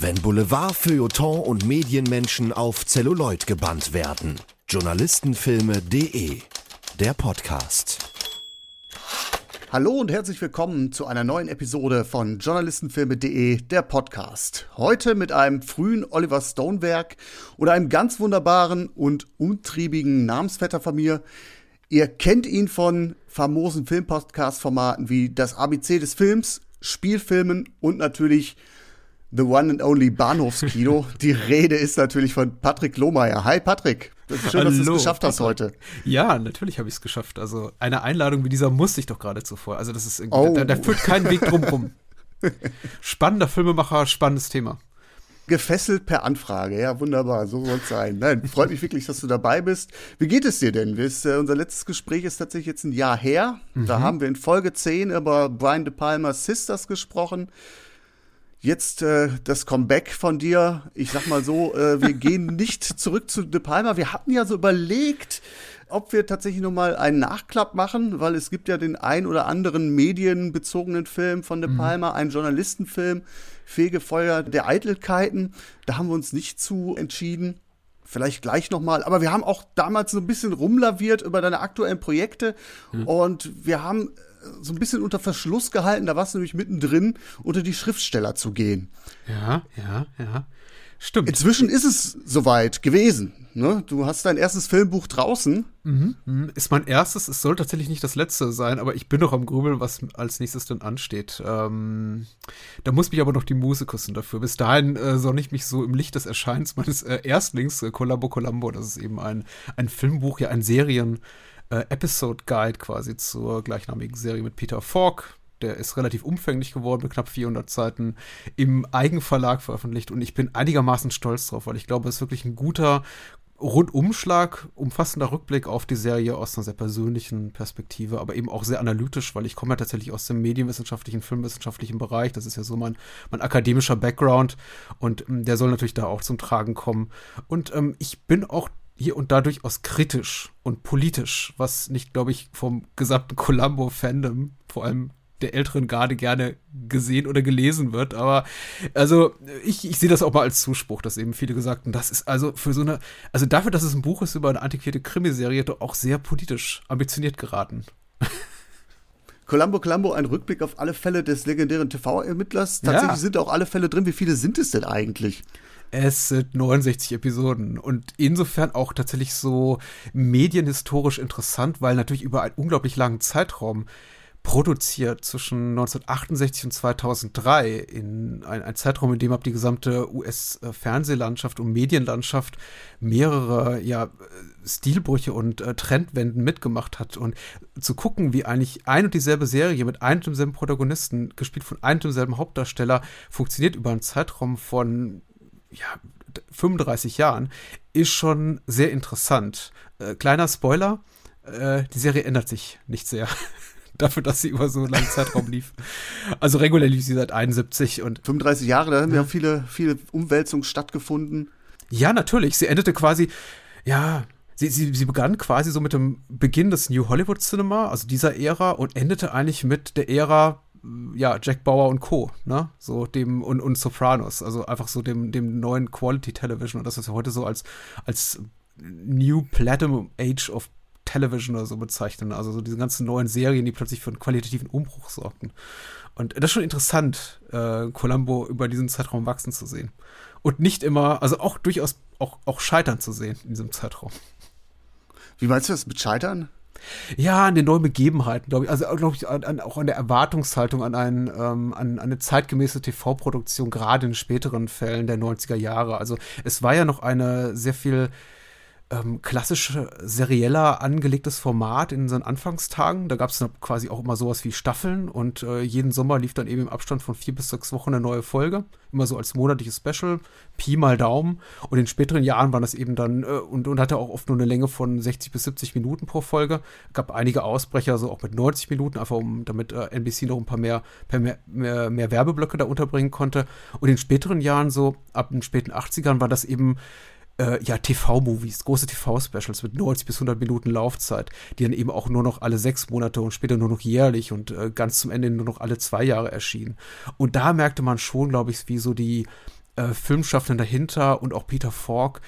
Wenn Boulevard, Feuilleton und Medienmenschen auf Zelluloid gebannt werden. Journalistenfilme.de Der Podcast. Hallo und herzlich willkommen zu einer neuen Episode von Journalistenfilme.de, der Podcast. Heute mit einem frühen Oliver Stone-Werk oder einem ganz wunderbaren und umtriebigen Namensvetter von mir. Ihr kennt ihn von famosen Filmpodcast-Formaten wie das ABC des Films, Spielfilmen und natürlich The One and Only Bahnhofskino. Die Rede ist natürlich von Patrick Lohmeier. Hi Patrick. Schön, Hallo, dass du es geschafft hast heute. Ja, natürlich habe ich es geschafft. Also eine Einladung wie dieser musste ich doch gerade zuvor. Also das ist irgendwie, oh. da, da führt kein Weg drum rum. Spannender Filmemacher, spannendes Thema. Gefesselt per Anfrage, ja, wunderbar, so soll es sein. Nein, freut mich wirklich, dass du dabei bist. Wie geht es dir denn? Ist, äh, unser letztes Gespräch ist tatsächlich jetzt ein Jahr her. Mhm. Da haben wir in Folge 10 über Brian De Palma's Sisters gesprochen. Jetzt äh, das Comeback von dir. Ich sag mal so, äh, wir gehen nicht zurück zu De Palma. Wir hatten ja so überlegt, ob wir tatsächlich noch mal einen Nachklapp machen, weil es gibt ja den ein oder anderen medienbezogenen Film von De mhm. Palma, mhm. einen Journalistenfilm, Fegefeuer der Eitelkeiten. Da haben wir uns nicht zu entschieden. Vielleicht gleich noch mal. Aber wir haben auch damals so ein bisschen rumlaviert über deine aktuellen Projekte mhm. und wir haben so ein bisschen unter Verschluss gehalten. Da warst du nämlich mittendrin, unter die Schriftsteller zu gehen. Ja, ja, ja. Stimmt. Inzwischen ist es soweit gewesen. Ne? Du hast dein erstes Filmbuch draußen. Mhm, mhm. Ist mein erstes. Es soll tatsächlich nicht das letzte sein, aber ich bin noch am Grübeln, was als nächstes denn ansteht. Ähm, da muss mich aber noch die Muse küssen dafür. Bis dahin äh, soll ich mich so im Licht des Erscheins meines äh, Erstlings, äh, Columbo Columbo, das ist eben ein, ein Filmbuch, ja ein Serien äh, Episode Guide quasi zur gleichnamigen Serie mit Peter Falk. Der ist relativ umfänglich geworden mit knapp 400 Seiten im Eigenverlag veröffentlicht und ich bin einigermaßen stolz drauf, weil ich glaube, es ist wirklich ein guter Rundumschlag, umfassender Rückblick auf die Serie aus einer sehr persönlichen Perspektive, aber eben auch sehr analytisch, weil ich komme ja tatsächlich aus dem medienwissenschaftlichen, filmwissenschaftlichen Bereich. Das ist ja so mein, mein akademischer Background und ähm, der soll natürlich da auch zum Tragen kommen. Und ähm, ich bin auch hier und da durchaus kritisch und politisch, was nicht, glaube ich, vom gesamten Columbo-Fandom, vor allem der älteren Garde gerne gesehen oder gelesen wird. Aber also ich, ich sehe das auch mal als Zuspruch, dass eben viele gesagt haben, das ist also für so eine, also dafür, dass es ein Buch ist über eine antiquierte Krimiserie, doch auch sehr politisch ambitioniert geraten. Columbo Columbo, ein Rückblick auf alle Fälle des legendären TV-Ermittlers. Tatsächlich ja. sind auch alle Fälle drin. Wie viele sind es denn eigentlich? Es sind 69 Episoden. Und insofern auch tatsächlich so medienhistorisch interessant, weil natürlich über einen unglaublich langen Zeitraum produziert zwischen 1968 und 2003 in ein, ein Zeitraum, in dem ab die gesamte US-Fernsehlandschaft und Medienlandschaft mehrere ja, Stilbrüche und äh, Trendwenden mitgemacht hat. Und zu gucken, wie eigentlich ein und dieselbe Serie mit einem und demselben Protagonisten, gespielt von einem und demselben Hauptdarsteller, funktioniert über einen Zeitraum von ja, 35 Jahren, ist schon sehr interessant. Äh, kleiner Spoiler, äh, die Serie ändert sich nicht sehr. Dafür, dass sie über so einen langen Zeitraum lief. Also regulär lief sie seit 71 und. 35 Jahre, da haben ja viele, viele Umwälzungen stattgefunden. Ja, natürlich. Sie endete quasi, ja, sie, sie, sie begann quasi so mit dem Beginn des New Hollywood Cinema, also dieser Ära, und endete eigentlich mit der Ära ja, Jack Bauer und Co., ne? So dem und, und Sopranos, also einfach so dem, dem neuen Quality Television und das, was wir heute so als, als New Platinum Age of Television oder so bezeichnen. Also so diese ganzen neuen Serien, die plötzlich für einen qualitativen Umbruch sorgten. Und das ist schon interessant, äh, Columbo über diesen Zeitraum wachsen zu sehen. Und nicht immer, also auch durchaus auch, auch scheitern zu sehen in diesem Zeitraum. Wie meinst du das mit Scheitern? Ja, an den neuen Begebenheiten, glaube ich. Also, glaube ich, an, auch an der Erwartungshaltung an, ein, ähm, an, an eine zeitgemäße TV-Produktion, gerade in späteren Fällen der 90er Jahre. Also, es war ja noch eine sehr viel ähm, klassisch serieller angelegtes Format in seinen Anfangstagen. Da gab es quasi auch immer sowas wie Staffeln und äh, jeden Sommer lief dann eben im Abstand von vier bis sechs Wochen eine neue Folge. Immer so als monatliches Special, Pi mal Daumen. Und in späteren Jahren waren das eben dann äh, und, und hatte auch oft nur eine Länge von 60 bis 70 Minuten pro Folge. Gab einige Ausbrecher, so auch mit 90 Minuten, einfach um damit äh, NBC noch ein paar mehr, mehr, mehr, mehr Werbeblöcke da unterbringen konnte. Und in späteren Jahren, so ab den späten 80ern, war das eben äh, ja, TV-Movies, große TV-Specials mit 90 bis 100 Minuten Laufzeit, die dann eben auch nur noch alle sechs Monate und später nur noch jährlich und äh, ganz zum Ende nur noch alle zwei Jahre erschienen. Und da merkte man schon, glaube ich, wie so die äh, Filmschaffenden dahinter und auch Peter Falk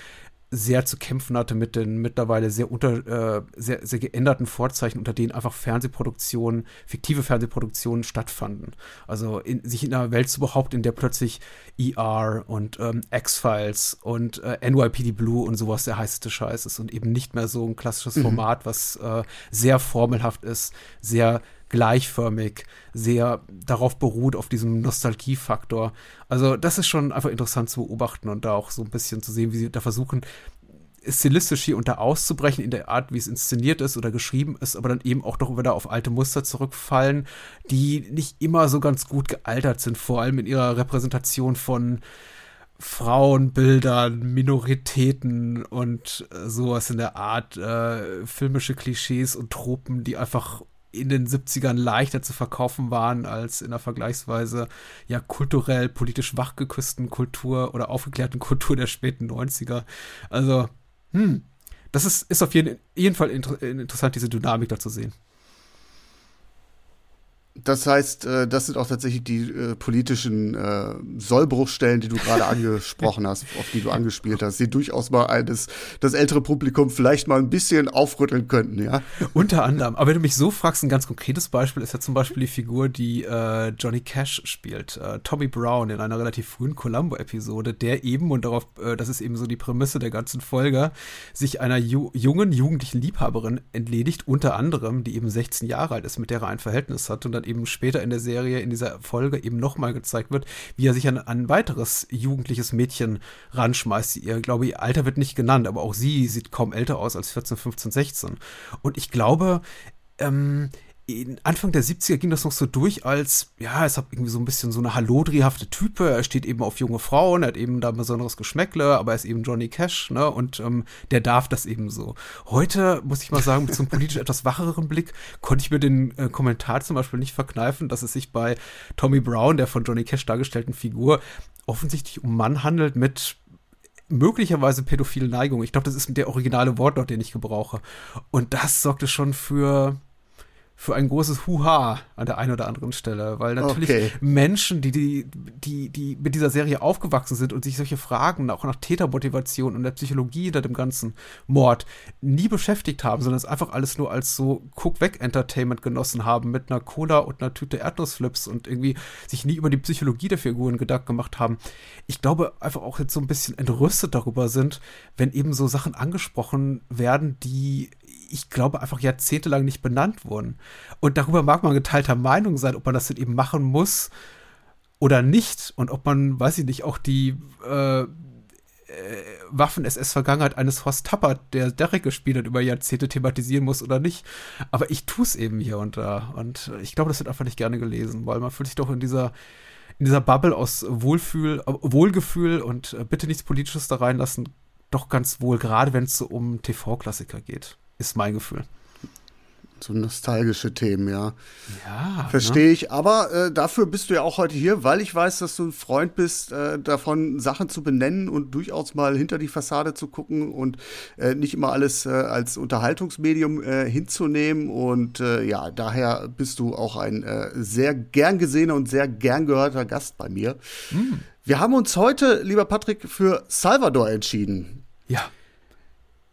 sehr zu kämpfen hatte mit den mittlerweile sehr unter äh, sehr, sehr geänderten Vorzeichen, unter denen einfach Fernsehproduktionen, fiktive Fernsehproduktionen stattfanden. Also in, sich in einer Welt zu behaupten, in der plötzlich ER und ähm, X-Files und äh, NYPD Blue und sowas der heißeste Scheiß ist und eben nicht mehr so ein klassisches mhm. Format, was äh, sehr formelhaft ist, sehr gleichförmig, sehr darauf beruht, auf diesem Nostalgiefaktor. Also das ist schon einfach interessant zu beobachten und da auch so ein bisschen zu sehen, wie sie da versuchen, stilistisch hier unter auszubrechen in der Art, wie es inszeniert ist oder geschrieben ist, aber dann eben auch doch wieder auf alte Muster zurückfallen, die nicht immer so ganz gut gealtert sind, vor allem in ihrer Repräsentation von Frauenbildern, Minoritäten und äh, sowas in der Art, äh, filmische Klischees und Tropen, die einfach in den 70ern leichter zu verkaufen waren als in der vergleichsweise ja kulturell, politisch wachgeküssten Kultur oder aufgeklärten Kultur der späten 90er. Also, hm, das ist, ist auf jeden, jeden Fall inter interessant, diese Dynamik da zu sehen. Das heißt, äh, das sind auch tatsächlich die äh, politischen äh, Sollbruchstellen, die du gerade angesprochen hast, auf die du angespielt hast, die durchaus mal eines, das ältere Publikum vielleicht mal ein bisschen aufrütteln könnten, ja. Unter anderem. Aber wenn du mich so fragst, ein ganz konkretes Beispiel ist ja zum Beispiel die Figur, die äh, Johnny Cash spielt, Tommy Brown in einer relativ frühen Columbo-Episode, der eben, und darauf, das ist eben so die Prämisse der ganzen Folge, sich einer ju jungen, jugendlichen Liebhaberin entledigt, unter anderem, die eben 16 Jahre alt ist, mit der er ein Verhältnis hat und dann eben später in der Serie, in dieser Folge eben nochmal gezeigt wird, wie er sich an, ein weiteres jugendliches Mädchen ranschmeißt. Ihr, glaube, ihr Alter wird nicht genannt, aber auch sie sieht kaum älter aus als 14, 15, 16. Und ich glaube, ähm, Anfang der 70er ging das noch so durch als, ja, es hat irgendwie so ein bisschen so eine Hallodri-hafte Type. Er steht eben auf junge Frauen, er hat eben da ein besonderes Geschmäckle, aber er ist eben Johnny Cash, ne? Und ähm, der darf das eben so. Heute, muss ich mal sagen, mit so einem politisch etwas wacheren Blick, konnte ich mir den äh, Kommentar zum Beispiel nicht verkneifen, dass es sich bei Tommy Brown, der von Johnny Cash dargestellten Figur, offensichtlich um Mann handelt mit möglicherweise pädophile Neigung. Ich glaube, das ist der originale Wortlaut, den ich gebrauche. Und das sorgte schon für für ein großes Huha an der einen oder anderen Stelle, weil natürlich okay. Menschen, die, die, die, die mit dieser Serie aufgewachsen sind und sich solche Fragen auch nach Tätermotivation und der Psychologie hinter dem ganzen Mord nie beschäftigt haben, sondern es einfach alles nur als so Cook-Weg-Entertainment genossen haben mit einer Cola und einer Tüte Erdnussflips und irgendwie sich nie über die Psychologie der Figuren Gedanken gemacht haben. Ich glaube einfach auch jetzt so ein bisschen entrüstet darüber sind, wenn eben so Sachen angesprochen werden, die ich glaube, einfach jahrzehntelang nicht benannt wurden. Und darüber mag man geteilter Meinung sein, ob man das denn eben machen muss oder nicht. Und ob man, weiß ich nicht, auch die äh, äh, Waffen-SS-Vergangenheit eines Horst Tappert, der Derek gespielt hat, über Jahrzehnte thematisieren muss oder nicht. Aber ich tue es eben hier und da. Und ich glaube, das wird einfach nicht gerne gelesen, weil man fühlt sich doch in dieser in dieser Bubble aus Wohlfühl, Wohlgefühl und äh, bitte nichts Politisches da reinlassen, doch ganz wohl, gerade wenn es so um TV-Klassiker geht ist mein Gefühl. So nostalgische Themen, ja. Ja. Verstehe ne? ich. Aber äh, dafür bist du ja auch heute hier, weil ich weiß, dass du ein Freund bist, äh, davon Sachen zu benennen und durchaus mal hinter die Fassade zu gucken und äh, nicht immer alles äh, als Unterhaltungsmedium äh, hinzunehmen. Und äh, ja, daher bist du auch ein sehr gern gesehener und sehr gern gehörter Gast bei mir. Mm. Wir haben uns heute, lieber Patrick, für Salvador entschieden. Ja.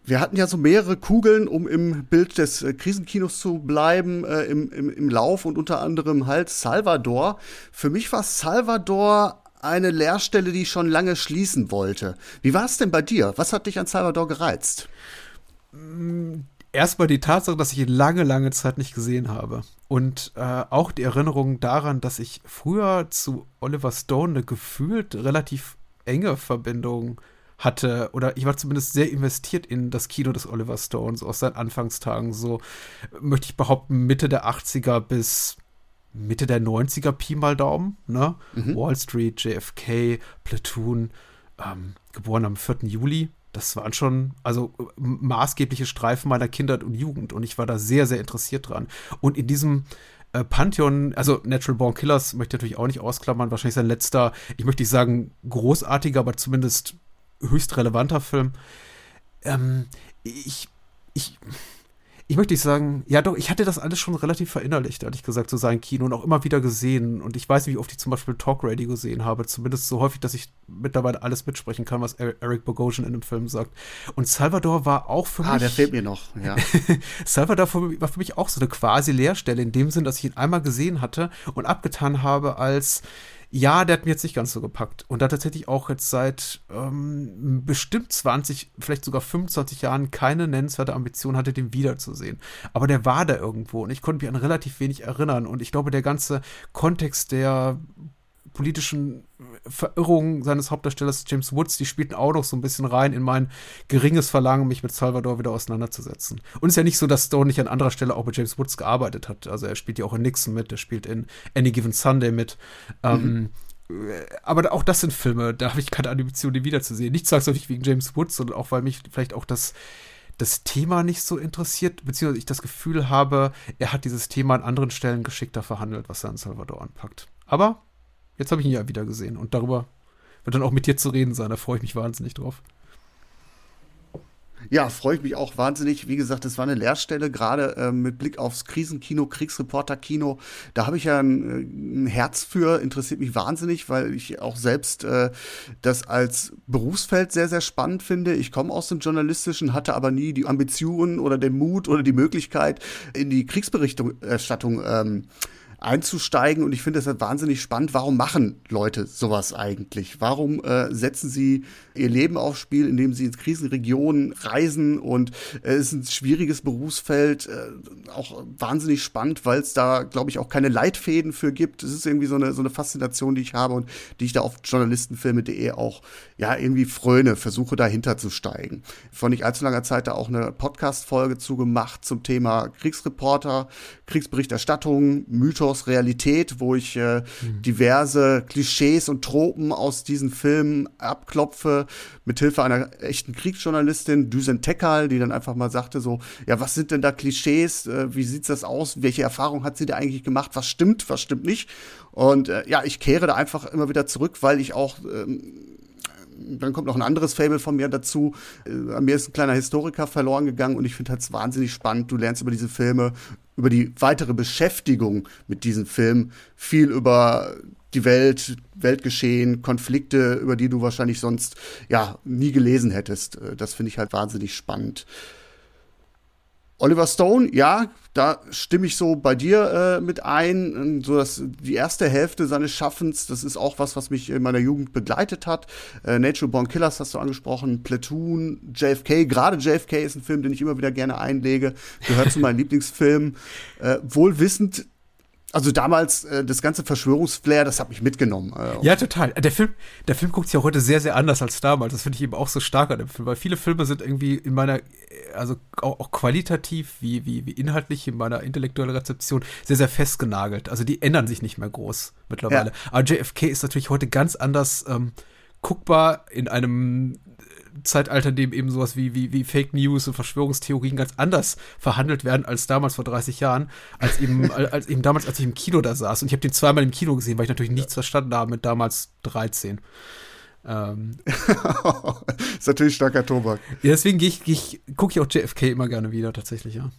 Wir hatten ja so mehrere Kugeln, um im Bild des äh, Krisenkinos zu bleiben, äh, im, im, im Lauf und unter anderem halt Salvador. Für mich war Salvador eine Lehrstelle, die ich schon lange schließen wollte. Wie war es denn bei dir? Was hat dich an Salvador gereizt? Mm, erstmal die Tatsache, dass ich ihn lange, lange Zeit nicht gesehen habe. Und äh, auch die Erinnerung daran, dass ich früher zu Oliver Stone eine gefühlt relativ enge Verbindung hatte, oder ich war zumindest sehr investiert in das Kino des Oliver Stone, so aus seinen Anfangstagen, so möchte ich behaupten, Mitte der 80er bis Mitte der 90er Pi mal Daumen, ne? Mhm. Wall Street, JFK, Platoon, ähm, geboren am 4. Juli. Das waren schon, also maßgebliche Streifen meiner Kindheit und Jugend und ich war da sehr, sehr interessiert dran. Und in diesem äh, Pantheon, also Natural Born Killers möchte ich natürlich auch nicht ausklammern, wahrscheinlich sein letzter, ich möchte nicht sagen großartiger, aber zumindest höchst relevanter Film. Ähm, ich, ich, ich möchte nicht sagen, ja doch, ich hatte das alles schon relativ verinnerlicht, ehrlich gesagt, so sein Kino und auch immer wieder gesehen. Und ich weiß nicht, wie oft ich zum Beispiel Talk Radio gesehen habe, zumindest so häufig, dass ich mittlerweile alles mitsprechen kann, was Eric Bogosian in dem Film sagt. Und Salvador war auch für ah, mich. Ah, der fehlt mir noch, ja. Salvador war für mich auch so eine quasi Leerstelle, in dem Sinn, dass ich ihn einmal gesehen hatte und abgetan habe als ja, der hat mir jetzt nicht ganz so gepackt. Und da tatsächlich auch jetzt seit ähm, bestimmt 20, vielleicht sogar 25 Jahren keine nennenswerte Ambition hatte, den wiederzusehen. Aber der war da irgendwo und ich konnte mich an relativ wenig erinnern. Und ich glaube, der ganze Kontext der politischen Verirrungen seines Hauptdarstellers James Woods, die spielten auch noch so ein bisschen rein in mein geringes Verlangen, mich mit Salvador wieder auseinanderzusetzen. Und es ist ja nicht so, dass Stone nicht an anderer Stelle auch mit James Woods gearbeitet hat. Also er spielt ja auch in Nixon mit, er spielt in Any Given Sunday mit. Ähm, mhm. Ähm, aber auch das sind Filme, da habe ich keine Ambition, die wiederzusehen. Nicht zwangsläufig wegen James Woods, sondern auch, weil mich vielleicht auch das das Thema nicht so interessiert, beziehungsweise ich das Gefühl habe, er hat dieses Thema an anderen Stellen geschickter verhandelt, was er an Salvador anpackt. Aber Jetzt habe ich ihn ja wieder gesehen und darüber wird dann auch mit dir zu reden sein. Da freue ich mich wahnsinnig drauf. Ja, freue ich mich auch wahnsinnig. Wie gesagt, es war eine Leerstelle, gerade äh, mit Blick aufs Krisenkino, Kriegsreporterkino. Da habe ich ja ein, äh, ein, Herz für, interessiert mich wahnsinnig, weil ich auch selbst äh, das als Berufsfeld sehr, sehr spannend finde. Ich komme aus dem Journalistischen, hatte aber nie die Ambitionen oder den Mut oder die Möglichkeit, in die Kriegsberichterstattung ähm, einzusteigen. Und ich finde das halt wahnsinnig spannend. Warum machen Leute sowas eigentlich? Warum äh, setzen sie ihr Leben aufs Spiel, indem sie ins Krisenregionen reisen? Und äh, es ist ein schwieriges Berufsfeld, äh, auch wahnsinnig spannend, weil es da, glaube ich, auch keine Leitfäden für gibt. Es ist irgendwie so eine, so eine Faszination, die ich habe und die ich da auf journalistenfilme.de auch ja irgendwie fröne, versuche dahinter zu steigen. Vor nicht allzu langer Zeit da auch eine Podcast-Folge zugemacht zum Thema Kriegsreporter, Kriegsberichterstattung, Mythos Mythos Realität, wo ich äh, mhm. diverse Klischees und Tropen aus diesen Filmen abklopfe, mithilfe einer echten Kriegsjournalistin, Düsen Tekal, die dann einfach mal sagte so, ja, was sind denn da Klischees? Äh, wie sieht das aus? Welche Erfahrung hat sie da eigentlich gemacht? Was stimmt, was stimmt nicht? Und äh, ja, ich kehre da einfach immer wieder zurück, weil ich auch ähm, dann kommt noch ein anderes Fable von mir dazu. Äh, an mir ist ein kleiner Historiker verloren gegangen und ich finde es wahnsinnig spannend. Du lernst über diese Filme, über die weitere Beschäftigung mit diesen Filmen viel über die Welt, Weltgeschehen, Konflikte, über die du wahrscheinlich sonst ja nie gelesen hättest. Äh, das finde ich halt wahnsinnig spannend. Oliver Stone, ja, da stimme ich so bei dir äh, mit ein. So dass die erste Hälfte seines Schaffens, das ist auch was, was mich in meiner Jugend begleitet hat. Äh, Natural Born Killers hast du angesprochen, Platoon, JFK. Gerade JFK ist ein Film, den ich immer wieder gerne einlege. Gehört zu meinen Lieblingsfilmen. Äh, wohl wissend, also damals äh, das ganze Verschwörungsflair, das hat mich mitgenommen. Äh, ja, total. Der Film, der Film guckt sich ja heute sehr, sehr anders als damals. Das finde ich eben auch so stark an dem Film, weil viele Filme sind irgendwie in meiner, also auch, auch, qualitativ wie, wie, wie inhaltlich in meiner intellektuellen Rezeption sehr, sehr festgenagelt. Also die ändern sich nicht mehr groß mittlerweile. Ja. Aber JFK ist natürlich heute ganz anders ähm, guckbar in einem Zeitalter, in dem eben sowas wie, wie, wie Fake News und Verschwörungstheorien ganz anders verhandelt werden als damals vor 30 Jahren, als eben, als eben damals, als ich im Kino da saß. Und ich habe den zweimal im Kino gesehen, weil ich natürlich nichts verstanden habe mit damals 13. Ähm, ist natürlich starker Tobak. Ja, deswegen ich, ich, gucke ich auch JFK immer gerne wieder, tatsächlich, ja.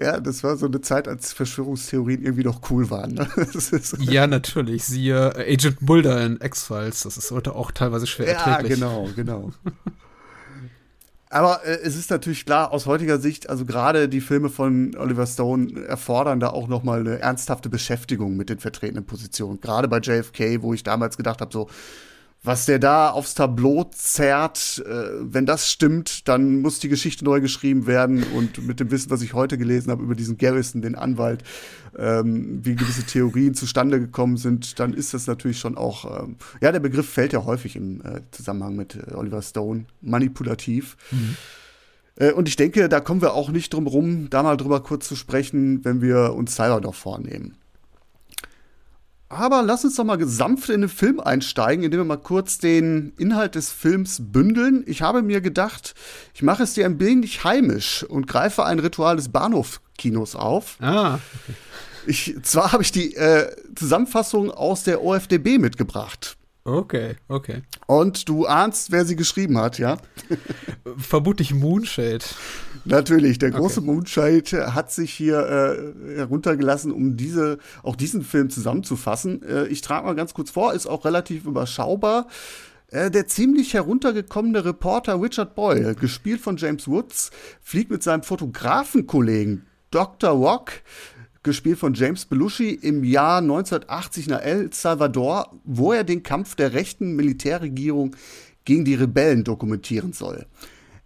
Ja, das war so eine Zeit, als Verschwörungstheorien irgendwie noch cool waren. Ne? ja, natürlich. Siehe äh, Agent Mulder in X-Files. Das ist heute auch teilweise schwer erträglich. Ja, genau, genau. Aber äh, es ist natürlich klar, aus heutiger Sicht, also gerade die Filme von Oliver Stone erfordern da auch noch mal eine ernsthafte Beschäftigung mit den vertretenen Positionen. Gerade bei JFK, wo ich damals gedacht habe, so, was der da aufs Tableau zerrt, äh, wenn das stimmt, dann muss die Geschichte neu geschrieben werden. Und mit dem Wissen, was ich heute gelesen habe über diesen Garrison, den Anwalt, ähm, wie gewisse Theorien zustande gekommen sind, dann ist das natürlich schon auch, ähm, ja, der Begriff fällt ja häufig im äh, Zusammenhang mit äh, Oliver Stone, manipulativ. Mhm. Äh, und ich denke, da kommen wir auch nicht drum rum, da mal drüber kurz zu sprechen, wenn wir uns Salvador vornehmen. Aber lass uns doch mal sanft in den Film einsteigen, indem wir mal kurz den Inhalt des Films bündeln. Ich habe mir gedacht, ich mache es dir ein wenig heimisch und greife ein Ritual des Bahnhofkinos auf. Ah. Ich, zwar habe ich die äh, Zusammenfassung aus der OFDB mitgebracht. Okay, okay. Und du ahnst, wer sie geschrieben hat, ja? Vermutlich Moonshade. Natürlich, der große okay. Moonshade hat sich hier äh, heruntergelassen, um diese, auch diesen Film zusammenzufassen. Äh, ich trage mal ganz kurz vor, ist auch relativ überschaubar. Äh, der ziemlich heruntergekommene Reporter Richard Boyle, gespielt von James Woods, fliegt mit seinem Fotografenkollegen Dr. Rock, gespielt von James Belushi, im Jahr 1980 nach El Salvador, wo er den Kampf der rechten Militärregierung gegen die Rebellen dokumentieren soll.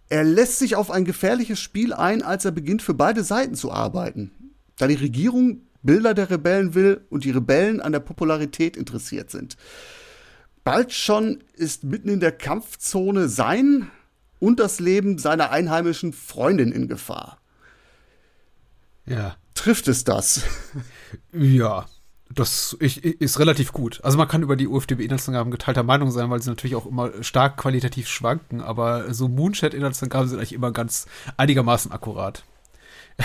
Er lässt sich auf ein gefährliches Spiel ein, als er beginnt, für beide Seiten zu arbeiten. Da die Regierung Bilder der Rebellen will und die Rebellen an der Popularität interessiert sind. Bald schon ist mitten in der Kampfzone sein und das Leben seiner einheimischen Freundin in Gefahr. Ja. Trifft es das? Ja, das ist relativ gut. Also man kann über die UFDB-Inhaltsangaben geteilter Meinung sein, weil sie natürlich auch immer stark qualitativ schwanken, aber so Moonshot-Inhaltsangaben sind eigentlich immer ganz einigermaßen akkurat.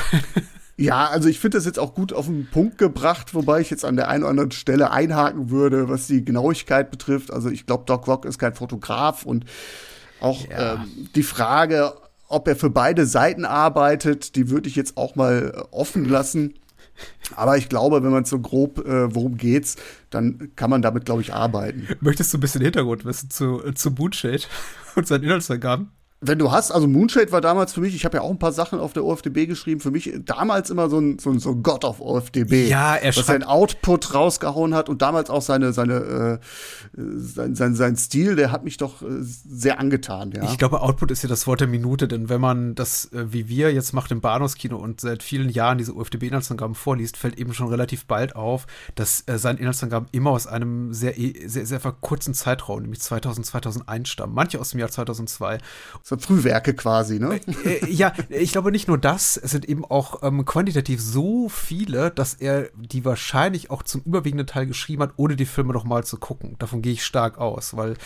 Ja, also ich finde das jetzt auch gut auf den Punkt gebracht, wobei ich jetzt an der einen oder anderen Stelle einhaken würde, was die Genauigkeit betrifft. Also ich glaube, Doc Rock ist kein Fotograf und auch ja. ähm, die Frage, ob er für beide Seiten arbeitet, die würde ich jetzt auch mal offen lassen. Aber ich glaube, wenn man so grob, äh, worum geht's, dann kann man damit, glaube ich, arbeiten. Möchtest du ein bisschen Hintergrund wissen zu, zu Bootshade und seinen Inhaltsangaben? Wenn du hast, also Moonshade war damals für mich, ich habe ja auch ein paar Sachen auf der OFDB geschrieben, für mich damals immer so ein, so ein, so ein God of OFDB. Ja, er Was sein Output rausgehauen hat und damals auch seine, seine, äh, sein, sein, sein Stil, der hat mich doch äh, sehr angetan, ja. Ich glaube, Output ist ja das Wort der Minute, denn wenn man das, äh, wie wir jetzt macht im Bahnhofskino und seit vielen Jahren diese OFDB-Inhaltsangaben vorliest, fällt eben schon relativ bald auf, dass äh, seine Inhaltsangaben immer aus einem sehr, sehr, sehr, sehr kurzen Zeitraum, nämlich 2000, 2001 stammen. Manche aus dem Jahr 2002 so Frühwerke quasi, ne? Äh, äh, ja, ich glaube nicht nur das, es sind eben auch ähm, quantitativ so viele, dass er die wahrscheinlich auch zum überwiegenden Teil geschrieben hat, ohne die Filme noch mal zu gucken. Davon gehe ich stark aus, weil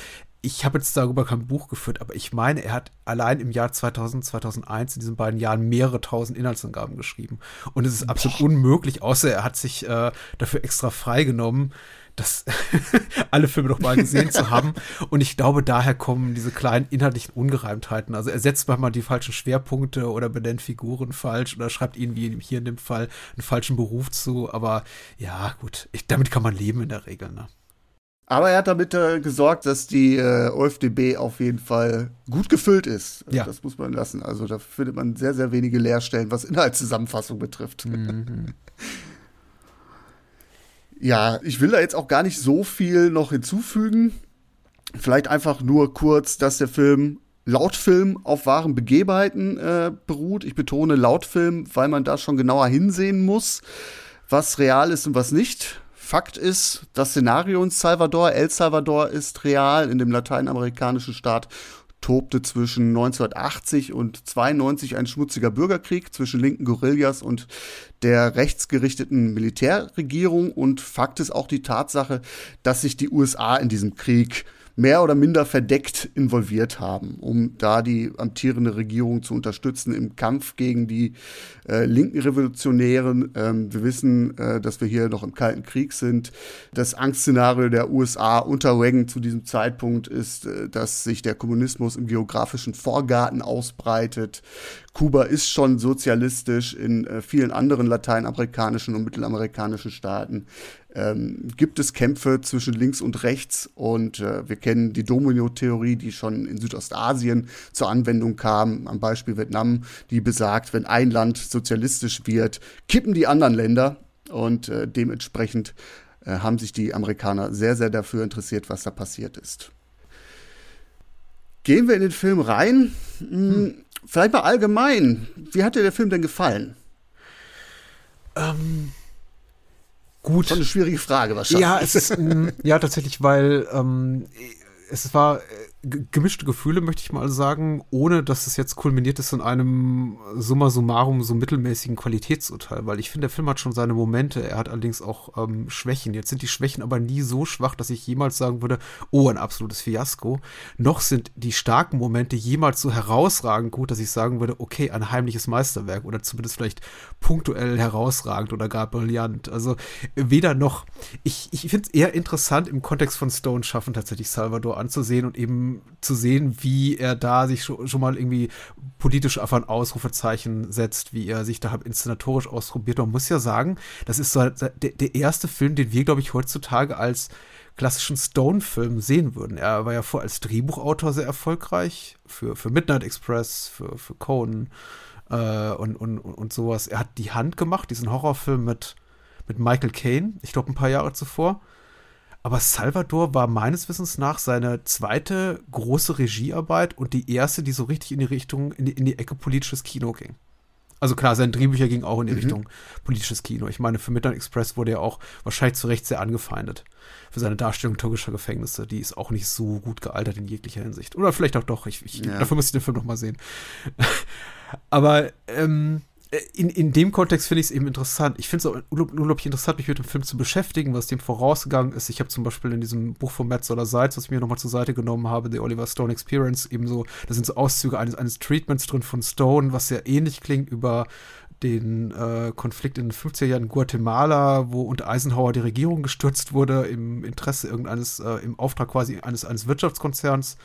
ich habe jetzt darüber kein Buch geführt, aber ich meine, er hat allein im Jahr 2000, 2001 in diesen beiden Jahren mehrere tausend Inhaltsangaben geschrieben. Und es ist absolut Boah. unmöglich, außer er hat sich äh, dafür extra freigenommen, das alle Filme noch mal gesehen zu haben. Und ich glaube, daher kommen diese kleinen inhaltlichen Ungereimtheiten. Also er setzt manchmal die falschen Schwerpunkte oder benennt Figuren falsch oder schreibt ihnen, wie hier in dem Fall, einen falschen Beruf zu. Aber ja, gut, ich, damit kann man leben in der Regel. Ne? Aber er hat damit äh, gesorgt, dass die äh, OFDB auf jeden Fall gut gefüllt ist. Ja. Das muss man lassen. Also da findet man sehr, sehr wenige Leerstellen, was Inhaltszusammenfassung betrifft. Mhm. Ja, ich will da jetzt auch gar nicht so viel noch hinzufügen. Vielleicht einfach nur kurz, dass der Film Lautfilm auf wahren Begebenheiten äh, beruht. Ich betone Lautfilm, weil man da schon genauer hinsehen muss, was real ist und was nicht. Fakt ist, das Szenario in Salvador, El Salvador ist real in dem lateinamerikanischen Staat tobte zwischen 1980 und 92 ein schmutziger Bürgerkrieg zwischen linken Guerillas und der rechtsgerichteten Militärregierung. Und Fakt ist auch die Tatsache, dass sich die USA in diesem Krieg mehr oder minder verdeckt involviert haben, um da die amtierende Regierung zu unterstützen im Kampf gegen die äh, linken Revolutionären. Ähm, wir wissen, äh, dass wir hier noch im Kalten Krieg sind. Das Angstszenario der USA unter Reagan zu diesem Zeitpunkt ist, äh, dass sich der Kommunismus im geografischen Vorgarten ausbreitet. Kuba ist schon sozialistisch in äh, vielen anderen lateinamerikanischen und mittelamerikanischen Staaten ähm, gibt es Kämpfe zwischen links und rechts und äh, wir kennen die Domino-Theorie, die schon in Südostasien zur Anwendung kam, am Beispiel Vietnam, die besagt, wenn ein Land sozialistisch wird, kippen die anderen Länder und äh, dementsprechend äh, haben sich die Amerikaner sehr, sehr dafür interessiert, was da passiert ist. Gehen wir in den Film rein. Hm, hm. Vielleicht mal allgemein. Wie hat dir der Film denn gefallen? Ähm Gut. Schon eine schwierige Frage wahrscheinlich. Ja, es ist, mm, ja tatsächlich, weil ähm, es war gemischte Gefühle, möchte ich mal sagen, ohne dass es jetzt kulminiert ist in einem summa summarum so mittelmäßigen Qualitätsurteil, weil ich finde, der Film hat schon seine Momente, er hat allerdings auch ähm, Schwächen. Jetzt sind die Schwächen aber nie so schwach, dass ich jemals sagen würde, oh, ein absolutes Fiasko. Noch sind die starken Momente jemals so herausragend gut, dass ich sagen würde, okay, ein heimliches Meisterwerk oder zumindest vielleicht punktuell herausragend oder gar brillant. Also weder noch. Ich, ich finde es eher interessant im Kontext von Stone schaffen, tatsächlich Salvador anzusehen und eben zu sehen, wie er da sich schon, schon mal irgendwie politisch auf ein Ausrufezeichen setzt, wie er sich da inszenatorisch ausprobiert. Man muss ja sagen, das ist so der, der erste Film, den wir, glaube ich, heutzutage als klassischen Stone-Film sehen würden. Er war ja vor als Drehbuchautor sehr erfolgreich für, für Midnight Express, für, für Conan äh, und, und, und sowas. Er hat die Hand gemacht, diesen Horrorfilm mit, mit Michael Caine, ich glaube ein paar Jahre zuvor. Aber Salvador war meines Wissens nach seine zweite große Regiearbeit und die erste, die so richtig in die Richtung, in die, in die Ecke politisches Kino ging. Also klar, sein Drehbücher ging auch in die mhm. Richtung politisches Kino. Ich meine, für Midnight Express wurde er auch wahrscheinlich zu Recht sehr angefeindet. Für seine Darstellung türkischer Gefängnisse. Die ist auch nicht so gut gealtert in jeglicher Hinsicht. Oder vielleicht auch doch. Ich, ich, ja. Dafür muss ich den Film noch mal sehen. Aber ähm, äh, in, in dem Kontext finde ich es eben interessant. Ich finde es auch unglaublich interessant, mich mit dem Film zu beschäftigen, was dem vorausgegangen ist. Ich habe zum Beispiel in diesem Buch von Matt Soller Seitz, was ich mir nochmal zur Seite genommen habe, The Oliver Stone Experience, eben so, da sind so Auszüge eines, eines Treatments drin von Stone, was sehr ähnlich klingt über den äh, Konflikt in den 50er Jahren in Guatemala, wo unter Eisenhower die Regierung gestürzt wurde, im Interesse irgendeines, äh, im Auftrag quasi eines, eines Wirtschaftskonzerns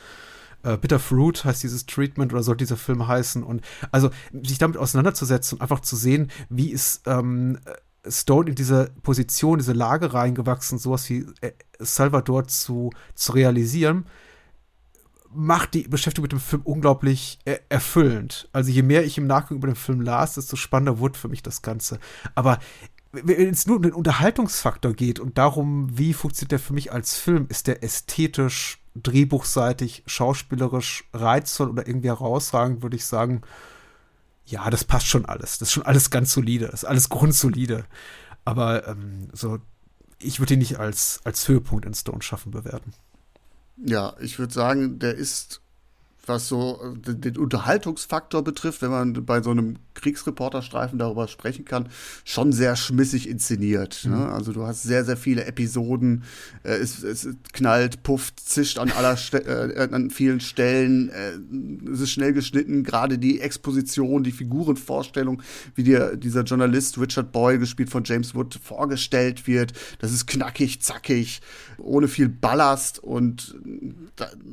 äh, Bitter Fruit heißt dieses Treatment oder soll dieser Film heißen. Und also sich damit auseinanderzusetzen und einfach zu sehen, wie ist ähm, Stone in diese Position, diese Lage reingewachsen, sowas wie äh, Salvador zu, zu realisieren, macht die Beschäftigung mit dem Film unglaublich äh, erfüllend. Also je mehr ich im Nachgang über den Film las, desto spannender wurde für mich das Ganze. Aber wenn es nur um den Unterhaltungsfaktor geht und darum, wie funktioniert der für mich als Film, ist der ästhetisch drehbuchseitig, schauspielerisch reizvoll oder irgendwie herausragend, würde ich sagen, ja, das passt schon alles. Das ist schon alles ganz solide. Das ist alles grundsolide. Aber ähm, so, ich würde ihn nicht als, als Höhepunkt in Stone schaffen bewerten. Ja, ich würde sagen, der ist was so äh, den Unterhaltungsfaktor betrifft, wenn man bei so einem Kriegsreporterstreifen darüber sprechen kann, schon sehr schmissig inszeniert. Ne? Mhm. Ne? Also du hast sehr, sehr viele Episoden, äh, es, es, knallt, pufft, zischt an, aller Ste äh, an vielen Stellen, äh, es ist schnell geschnitten, gerade die Exposition, die Figurenvorstellung, wie dir dieser Journalist Richard Boyle, gespielt von James Wood, vorgestellt wird, das ist knackig, zackig, ohne viel Ballast und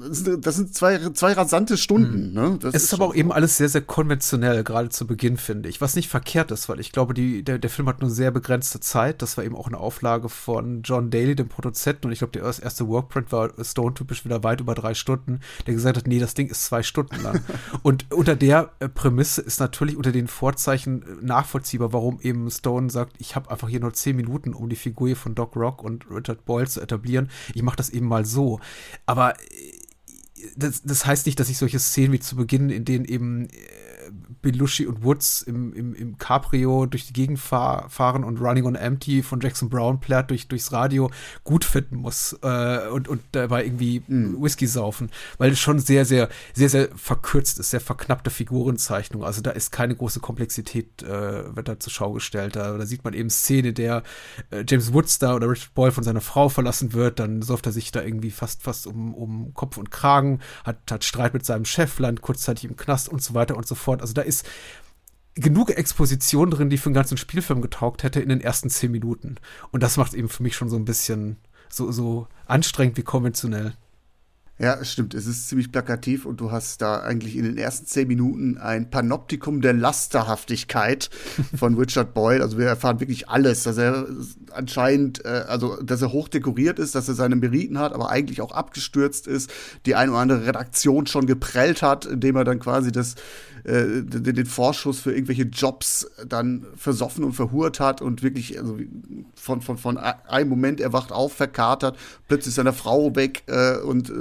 das, sind zwei, zwei rasante interessante Stunden. Mhm. Ne? es ist, ist aber auch eben alles sehr, sehr konventionell, gerade zu Beginn, finde ich. Was nicht verkehrt ist, weil ich glaube, die, der, der Film hat nur sehr begrenzte Zeit. Das war eben auch eine Auflage von John Daly, dem Produzenten. Und ich glaube, der erste Workprint war Stone-typisch wieder weit über drei Stunden, der gesagt hat, nee, das Ding ist zwei Stunden lang. und unter der äh, Prämisse ist natürlich unter den Vorzeichen äh, nachvollziehbar, warum eben Stone sagt, ich habe einfach hier nur zehn Minuten, um die Figur von Doc Rock und Richard Boyle zu etablieren. Ich mache das eben mal so. Aber äh, das, das heißt nicht, dass ich solche Szenen wie zu Beginn, in denen eben äh, Belushi und Woods im, im, im Cabrio durch die Gegend fahr, fahren und Running on Empty von Jackson Brown plärt durch, durchs Radio gut finden muss äh, und, und dabei irgendwie mm. Whisky saufen, weil es schon sehr, sehr, sehr, sehr verkürzt ist, sehr verknappte Figurenzeichnung. Also da ist keine große Komplexität, äh, wird da zur Schau gestellt. Da, da sieht man eben Szene, der äh, James Woods da oder Richard Boyle von seiner Frau verlassen wird, dann säuft er sich da irgendwie fast, fast um, um Kopf und Kragen, hat, hat Streit mit seinem Chef, landet kurzzeitig im Knast und so weiter und so fort. Also da ist ist genug Exposition drin, die für einen ganzen Spielfilm getaugt hätte in den ersten zehn Minuten. Und das macht es eben für mich schon so ein bisschen so, so anstrengend wie konventionell. Ja, stimmt. Es ist ziemlich plakativ und du hast da eigentlich in den ersten zehn Minuten ein Panoptikum der Lasterhaftigkeit von Richard Boyle. Also wir erfahren wirklich alles, dass er anscheinend, äh, also dass er hoch dekoriert ist, dass er seine Meriten hat, aber eigentlich auch abgestürzt ist, die eine oder andere Redaktion schon geprellt hat, indem er dann quasi das äh, den Vorschuss für irgendwelche Jobs dann versoffen und verhurt hat und wirklich also von, von, von einem Moment er wacht auf, verkatert, plötzlich ist seine Frau weg äh, und äh,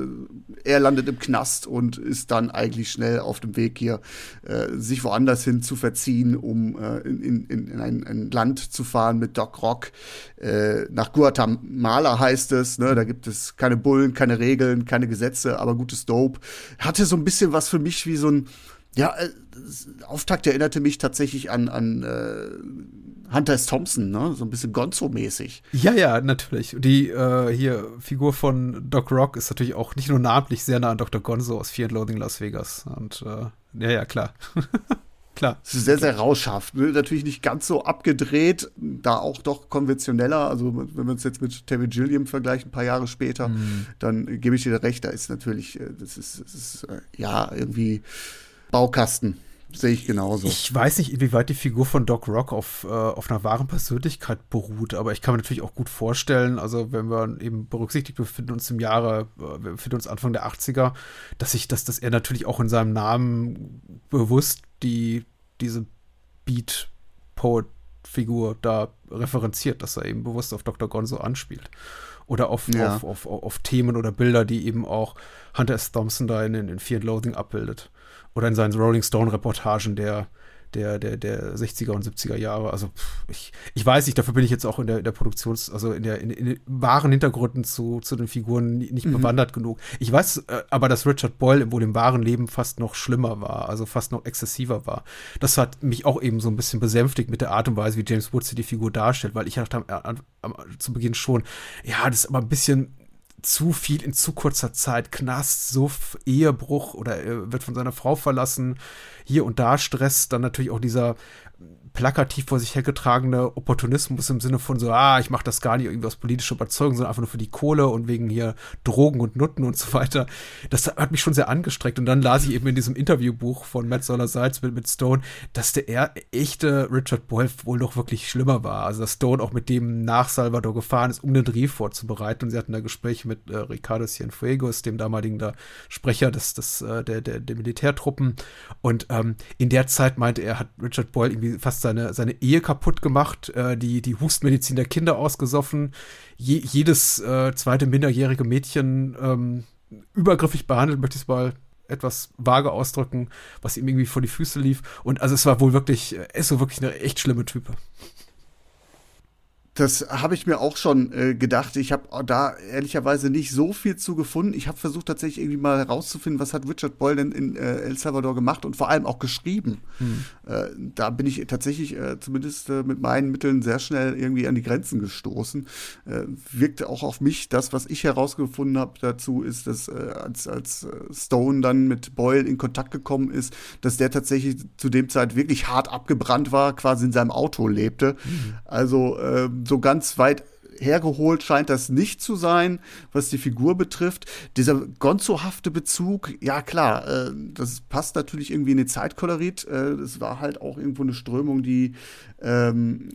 er landet im Knast und ist dann eigentlich schnell auf dem Weg hier, äh, sich woanders hin zu verziehen, um äh, in, in, in ein, ein, Land zu fahren mit Doc Rock. Äh, nach Guatemala heißt es, ne? da gibt es keine Bullen, keine Regeln, keine Gesetze, aber gutes Dope. Hatte so ein bisschen was für mich wie so ein ja, äh, Auftakt erinnerte mich tatsächlich an, an äh, Hunter S. Thompson, ne? So ein bisschen Gonzo-mäßig. Ja, ja, natürlich. Die äh, hier Figur von Doc Rock ist natürlich auch nicht nur namentlich sehr nah an Dr. Gonzo aus Fear and Loathing Las Vegas. Und äh, ja, ja, klar. klar. Es ist sehr, sehr rauschhaft. Ne? Natürlich nicht ganz so abgedreht, da auch doch konventioneller. Also, wenn wir uns jetzt mit Terry Gilliam vergleichen, ein paar Jahre später, mm. dann gebe ich dir recht, da ist natürlich, äh, das ist, das ist äh, ja irgendwie Baukasten. Sehe ich genauso. Ich weiß nicht, inwieweit die Figur von Doc Rock auf, äh, auf einer wahren Persönlichkeit beruht, aber ich kann mir natürlich auch gut vorstellen, also wenn wir eben berücksichtigt, wir befinden uns im Jahre, äh, wir befinden uns Anfang der 80er, dass ich, dass, dass er natürlich auch in seinem Namen bewusst die, diese Beat-Poet-Figur da referenziert, dass er eben bewusst auf Dr. Gonzo anspielt. Oder auf, ja. auf, auf, auf, Themen oder Bilder, die eben auch Hunter S. Thompson da in, in Fear and Loathing abbildet oder in seinen Rolling Stone-Reportagen der, der, der, der 60er und 70er Jahre. Also ich, ich weiß nicht, dafür bin ich jetzt auch in der, in der Produktions-, also in, der, in, in den wahren Hintergründen zu, zu den Figuren nicht mhm. bewandert genug. Ich weiß äh, aber, dass Richard Boyle wohl im wahren Leben fast noch schlimmer war, also fast noch exzessiver war. Das hat mich auch eben so ein bisschen besänftigt mit der Art und Weise, wie James Woods die Figur darstellt, weil ich dachte am, am, zu Beginn schon, ja, das ist aber ein bisschen zu viel in zu kurzer Zeit. Knast, Suff, Ehebruch oder er wird von seiner Frau verlassen. Hier und da Stress, dann natürlich auch dieser plakativ vor sich hergetragene Opportunismus im Sinne von so, ah, ich mache das gar nicht irgendwie aus politischer Überzeugung, sondern einfach nur für die Kohle und wegen hier Drogen und Nutten und so weiter. Das hat mich schon sehr angestreckt. Und dann las ich eben in diesem Interviewbuch von Matt Soller Seitz mit, mit Stone, dass der er, echte Richard Boyle wohl doch wirklich schlimmer war. Also dass Stone auch mit dem nach Salvador gefahren ist, um den Dreh vorzubereiten. Und sie hatten da Gespräche mit äh, Ricardo Cienfuegos, dem damaligen da Sprecher des, des, äh, der, der, der Militärtruppen. Und ähm, in der Zeit meinte er, hat Richard Boyle irgendwie fast seine, seine Ehe kaputt gemacht, äh, die, die Hustmedizin der Kinder ausgesoffen, je, jedes äh, zweite minderjährige Mädchen ähm, übergriffig behandelt, möchte ich es mal etwas vage ausdrücken, was ihm irgendwie vor die Füße lief. Und also es war wohl wirklich, er ist so wirklich eine echt schlimme Type. Das habe ich mir auch schon äh, gedacht. Ich habe da ehrlicherweise nicht so viel zu gefunden. Ich habe versucht tatsächlich irgendwie mal herauszufinden, was hat Richard Boyle denn in äh, El Salvador gemacht und vor allem auch geschrieben. Hm. Äh, da bin ich tatsächlich äh, zumindest äh, mit meinen Mitteln sehr schnell irgendwie an die Grenzen gestoßen. Äh, wirkte auch auf mich. Das, was ich herausgefunden habe dazu, ist, dass als, als Stone dann mit Boyle in Kontakt gekommen ist, dass der tatsächlich zu dem Zeit wirklich hart abgebrannt war, quasi in seinem Auto lebte. Hm. Also ähm, so ganz weit hergeholt scheint das nicht zu sein, was die Figur betrifft. Dieser Gonzo-hafte Bezug, ja klar, äh, das passt natürlich irgendwie in den Zeitkolorit. Äh, das war halt auch irgendwo eine Strömung, die ähm,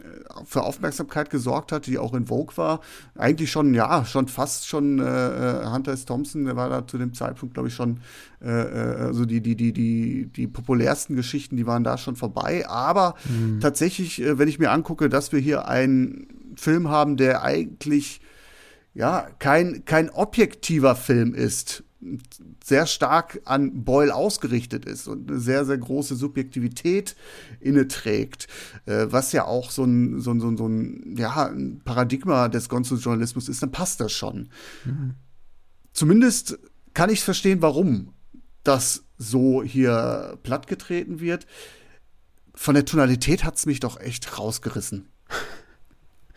für Aufmerksamkeit gesorgt hat, die auch in Vogue war. Eigentlich schon, ja, schon fast schon äh, äh Hunter S. Thompson, der war da zu dem Zeitpunkt, glaube ich, schon, äh, äh, also die, die, die, die, die populärsten Geschichten, die waren da schon vorbei. Aber mhm. tatsächlich, wenn ich mir angucke, dass wir hier ein Film haben, der eigentlich ja kein, kein objektiver Film ist, sehr stark an Boyle ausgerichtet ist und eine sehr, sehr große Subjektivität inne trägt, äh, was ja auch so ein, so ein, so ein, so ein, ja, ein Paradigma des Gonzo-Journalismus ist, dann passt das schon. Mhm. Zumindest kann ich verstehen, warum das so hier plattgetreten wird. Von der Tonalität hat es mich doch echt rausgerissen.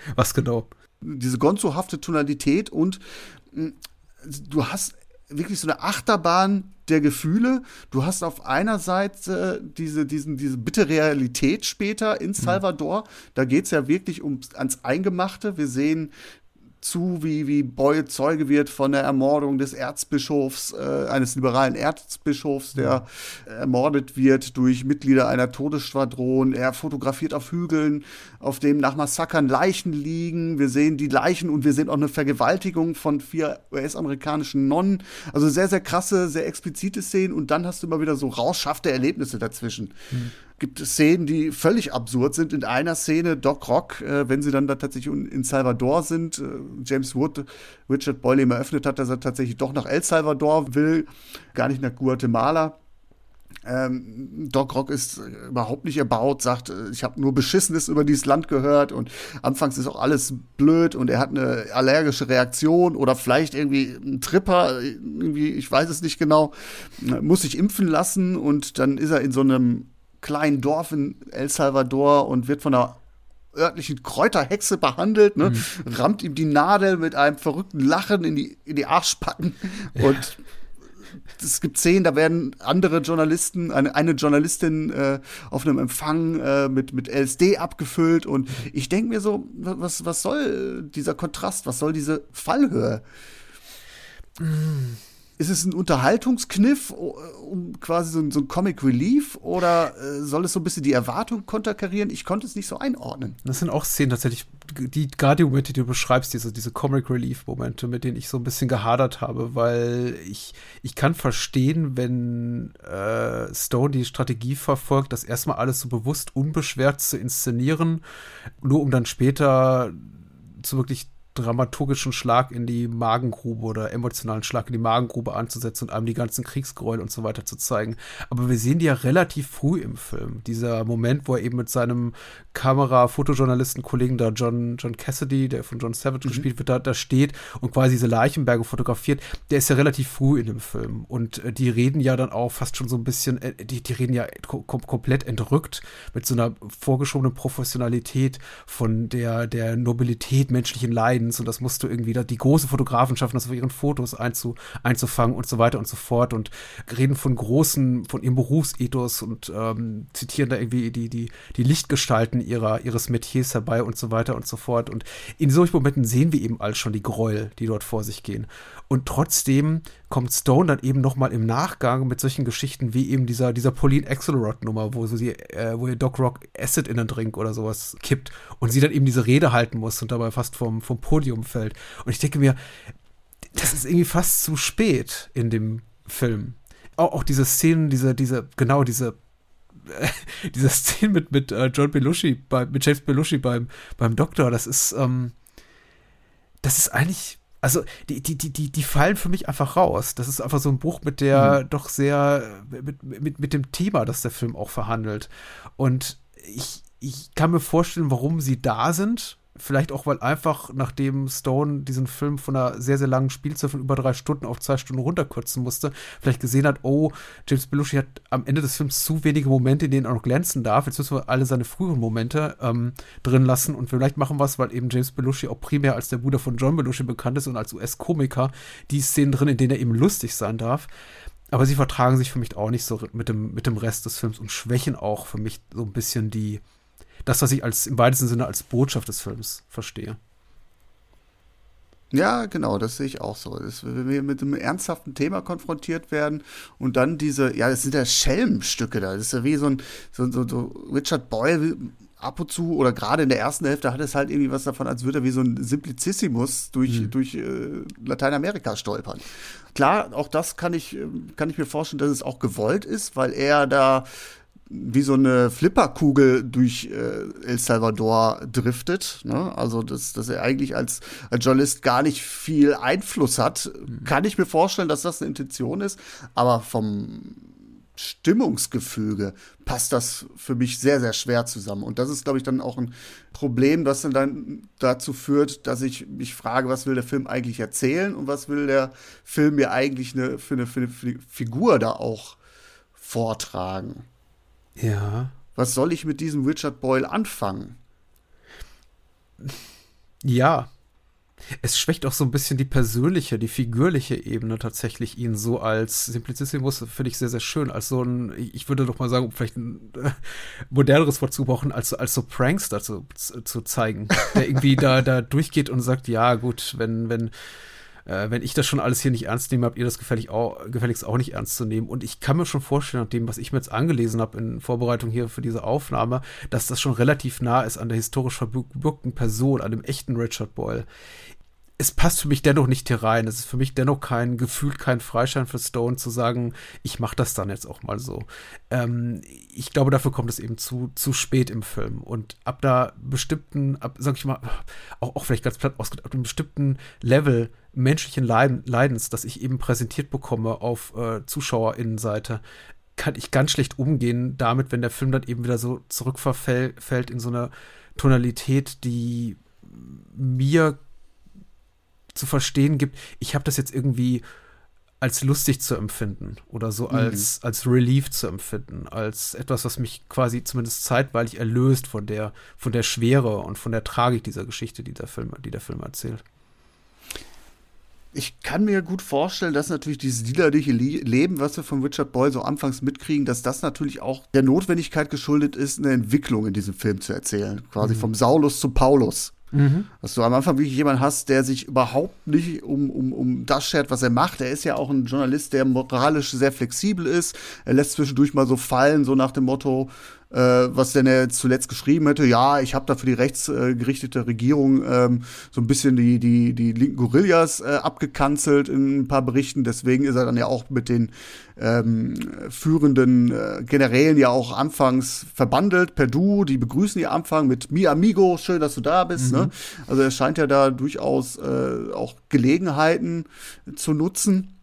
Was genau? Diese gonzohafte Tonalität und hm, du hast wirklich so eine Achterbahn der Gefühle. Du hast auf einer Seite diese, diesen, diese bitte Realität später in mhm. Salvador. Da geht es ja wirklich um, ans Eingemachte. Wir sehen zu, wie, wie Boyle Zeuge wird von der Ermordung des Erzbischofs, äh, eines liberalen Erzbischofs, der mhm. ermordet wird durch Mitglieder einer Todesschwadron. Er fotografiert auf Hügeln, auf dem nach Massakern Leichen liegen. Wir sehen die Leichen und wir sehen auch eine Vergewaltigung von vier US-amerikanischen Nonnen. Also sehr, sehr krasse, sehr explizite Szenen und dann hast du immer wieder so rauschhafte Erlebnisse dazwischen. Mhm gibt Szenen, die völlig absurd sind. In einer Szene, Doc Rock, äh, wenn sie dann da tatsächlich in Salvador sind, äh, James Wood, Richard Boyle ihm eröffnet hat, dass er tatsächlich doch nach El Salvador will, gar nicht nach Guatemala. Ähm, Doc Rock ist überhaupt nicht erbaut, sagt, äh, ich habe nur Beschissenes über dieses Land gehört und anfangs ist auch alles blöd und er hat eine allergische Reaktion oder vielleicht irgendwie ein Tripper, irgendwie, ich weiß es nicht genau, muss sich impfen lassen und dann ist er in so einem kleinen Dorf in El Salvador und wird von einer örtlichen Kräuterhexe behandelt, ne? Mhm. rammt ihm die Nadel mit einem verrückten Lachen in die, in die Arschpacken ja. und es gibt Szenen, da werden andere Journalisten, eine, eine Journalistin äh, auf einem Empfang äh, mit, mit LSD abgefüllt und ich denke mir so, was, was soll dieser Kontrast, was soll diese Fallhöhe? Mm. Ist es ein Unterhaltungskniff, um quasi so ein, so ein Comic Relief oder äh, soll es so ein bisschen die Erwartung konterkarieren? Ich konnte es nicht so einordnen. Das sind auch Szenen tatsächlich, die gerade die Momente, die du beschreibst, diese, diese Comic Relief Momente, mit denen ich so ein bisschen gehadert habe, weil ich, ich kann verstehen, wenn äh, Stone die Strategie verfolgt, das erstmal alles so bewusst unbeschwert zu inszenieren, nur um dann später zu wirklich dramaturgischen Schlag in die Magengrube oder emotionalen Schlag in die Magengrube anzusetzen und einem die ganzen Kriegsgräuel und so weiter zu zeigen. Aber wir sehen die ja relativ früh im Film. Dieser Moment, wo er eben mit seinem Kamera-Fotojournalisten-Kollegen da, John, John Cassidy, der von John Savage mhm. gespielt wird, da, da steht und quasi diese Leichenberge fotografiert, der ist ja relativ früh in dem Film. Und äh, die reden ja dann auch fast schon so ein bisschen, äh, die, die reden ja kom komplett entrückt mit so einer vorgeschobenen Professionalität von der, der Nobilität menschlichen Leidens und das musst du irgendwie, die große Fotografen schaffen, das auf ihren Fotos einzu, einzufangen und so weiter und so fort und reden von großen, von ihrem Berufsethos und ähm, zitieren da irgendwie die, die, die Lichtgestalten ihrer, ihres Metiers herbei und so weiter und so fort. Und in solchen Momenten sehen wir eben all schon die Gräuel, die dort vor sich gehen. Und trotzdem kommt Stone dann eben noch mal im Nachgang mit solchen Geschichten wie eben dieser, dieser Pauline Axelrod-Nummer, wo sie, äh, wo ihr Doc Rock Acid in den Drink oder sowas kippt und sie dann eben diese Rede halten muss und dabei fast vom, vom Podium fällt. Und ich denke mir, das ist irgendwie fast zu spät in dem Film. Auch, auch diese Szenen, diese, diese, genau diese diese Szene mit, mit uh, John Belushi, bei, mit James Belushi beim, beim Doktor, das ist, ähm, das ist eigentlich, also die, die, die, die, die fallen für mich einfach raus. Das ist einfach so ein Buch mit der mhm. doch sehr, mit, mit, mit dem Thema, das der Film auch verhandelt. Und ich, ich kann mir vorstellen, warum sie da sind, Vielleicht auch, weil einfach, nachdem Stone diesen Film von einer sehr, sehr langen Spielzeit von über drei Stunden auf zwei Stunden runterkürzen musste, vielleicht gesehen hat, oh, James Belushi hat am Ende des Films zu wenige Momente, in denen er noch glänzen darf. Jetzt müssen wir alle seine früheren Momente ähm, drin lassen und vielleicht machen es, weil eben James Belushi auch primär als der Bruder von John Belushi bekannt ist und als US-Komiker die Szenen drin, in denen er eben lustig sein darf. Aber sie vertragen sich für mich auch nicht so mit dem, mit dem Rest des Films und schwächen auch für mich so ein bisschen die, das, was ich als im weitesten Sinne als Botschaft des Films verstehe. Ja, genau, das sehe ich auch so. Das, wenn wir mit einem ernsthaften Thema konfrontiert werden und dann diese, ja, das sind ja Schelmstücke da. Das ist ja wie so ein, so, so, so Richard Boyle ab und zu oder gerade in der ersten Hälfte hat es halt irgendwie was davon, als würde er wie so ein Simplicissimus durch, mhm. durch äh, Lateinamerika stolpern. Klar, auch das kann ich, kann ich mir vorstellen, dass es auch gewollt ist, weil er da wie so eine Flipperkugel durch äh, El Salvador driftet. Ne? Also, dass, dass er eigentlich als, als Journalist gar nicht viel Einfluss hat, mhm. kann ich mir vorstellen, dass das eine Intention ist. Aber vom Stimmungsgefüge passt das für mich sehr, sehr schwer zusammen. Und das ist, glaube ich, dann auch ein Problem, das dann dazu führt, dass ich mich frage, was will der Film eigentlich erzählen und was will der Film mir eigentlich eine, für, eine, für eine Figur da auch vortragen. Ja. Was soll ich mit diesem Richard Boyle anfangen? Ja. Es schwächt auch so ein bisschen die persönliche, die figürliche Ebene tatsächlich ihn so als Simplicissimus, finde ich sehr, sehr schön, als so ein, ich würde doch mal sagen, um vielleicht ein äh, moderneres Wort zu brauchen, als, als so Prankster zu, zu zeigen, der irgendwie da, da durchgeht und sagt, ja, gut, wenn, wenn, äh, wenn ich das schon alles hier nicht ernst nehme, habt ihr das gefällig auch, gefälligst auch nicht ernst zu nehmen. Und ich kann mir schon vorstellen, nach dem, was ich mir jetzt angelesen habe in Vorbereitung hier für diese Aufnahme, dass das schon relativ nah ist an der historisch verbürgten Person, an dem echten Richard Boyle. Es passt für mich dennoch nicht hier rein. Es ist für mich dennoch kein gefühlt kein Freischein für Stone zu sagen, ich mache das dann jetzt auch mal so. Ähm, ich glaube, dafür kommt es eben zu, zu spät im Film. Und ab da bestimmten, ab, sag ich mal, auch, auch vielleicht ganz platt ausgedrückt, ab einem bestimmten Level menschlichen Leiden, Leidens, das ich eben präsentiert bekomme auf äh, ZuschauerInnenseite, kann ich ganz schlecht umgehen damit, wenn der Film dann eben wieder so zurückverfällt in so eine Tonalität, die mir zu verstehen gibt, ich habe das jetzt irgendwie als lustig zu empfinden oder so mhm. als, als Relief zu empfinden, als etwas, was mich quasi zumindest zeitweilig erlöst von der, von der Schwere und von der Tragik dieser Geschichte, die der Film, die der Film erzählt. Ich kann mir gut vorstellen, dass natürlich dieses liederliche Leben, was wir von Richard Boyle so anfangs mitkriegen, dass das natürlich auch der Notwendigkeit geschuldet ist, eine Entwicklung in diesem Film zu erzählen. Quasi mhm. vom Saulus zu Paulus. Mhm. Dass du am Anfang wirklich jemanden hast, der sich überhaupt nicht um, um, um das schert, was er macht. Er ist ja auch ein Journalist, der moralisch sehr flexibel ist. Er lässt zwischendurch mal so fallen, so nach dem Motto, äh, was denn er zuletzt geschrieben hätte, ja, ich habe da für die rechtsgerichtete Regierung ähm, so ein bisschen die, die, die linken Gorillas äh, abgekanzelt in ein paar Berichten. Deswegen ist er dann ja auch mit den ähm, führenden äh, Generälen ja auch anfangs verbandelt per Du. Die begrüßen ihr Anfang mit Mi Amigo, schön, dass du da bist. Ne? Mhm. Ne? Also er scheint ja da durchaus äh, auch Gelegenheiten zu nutzen.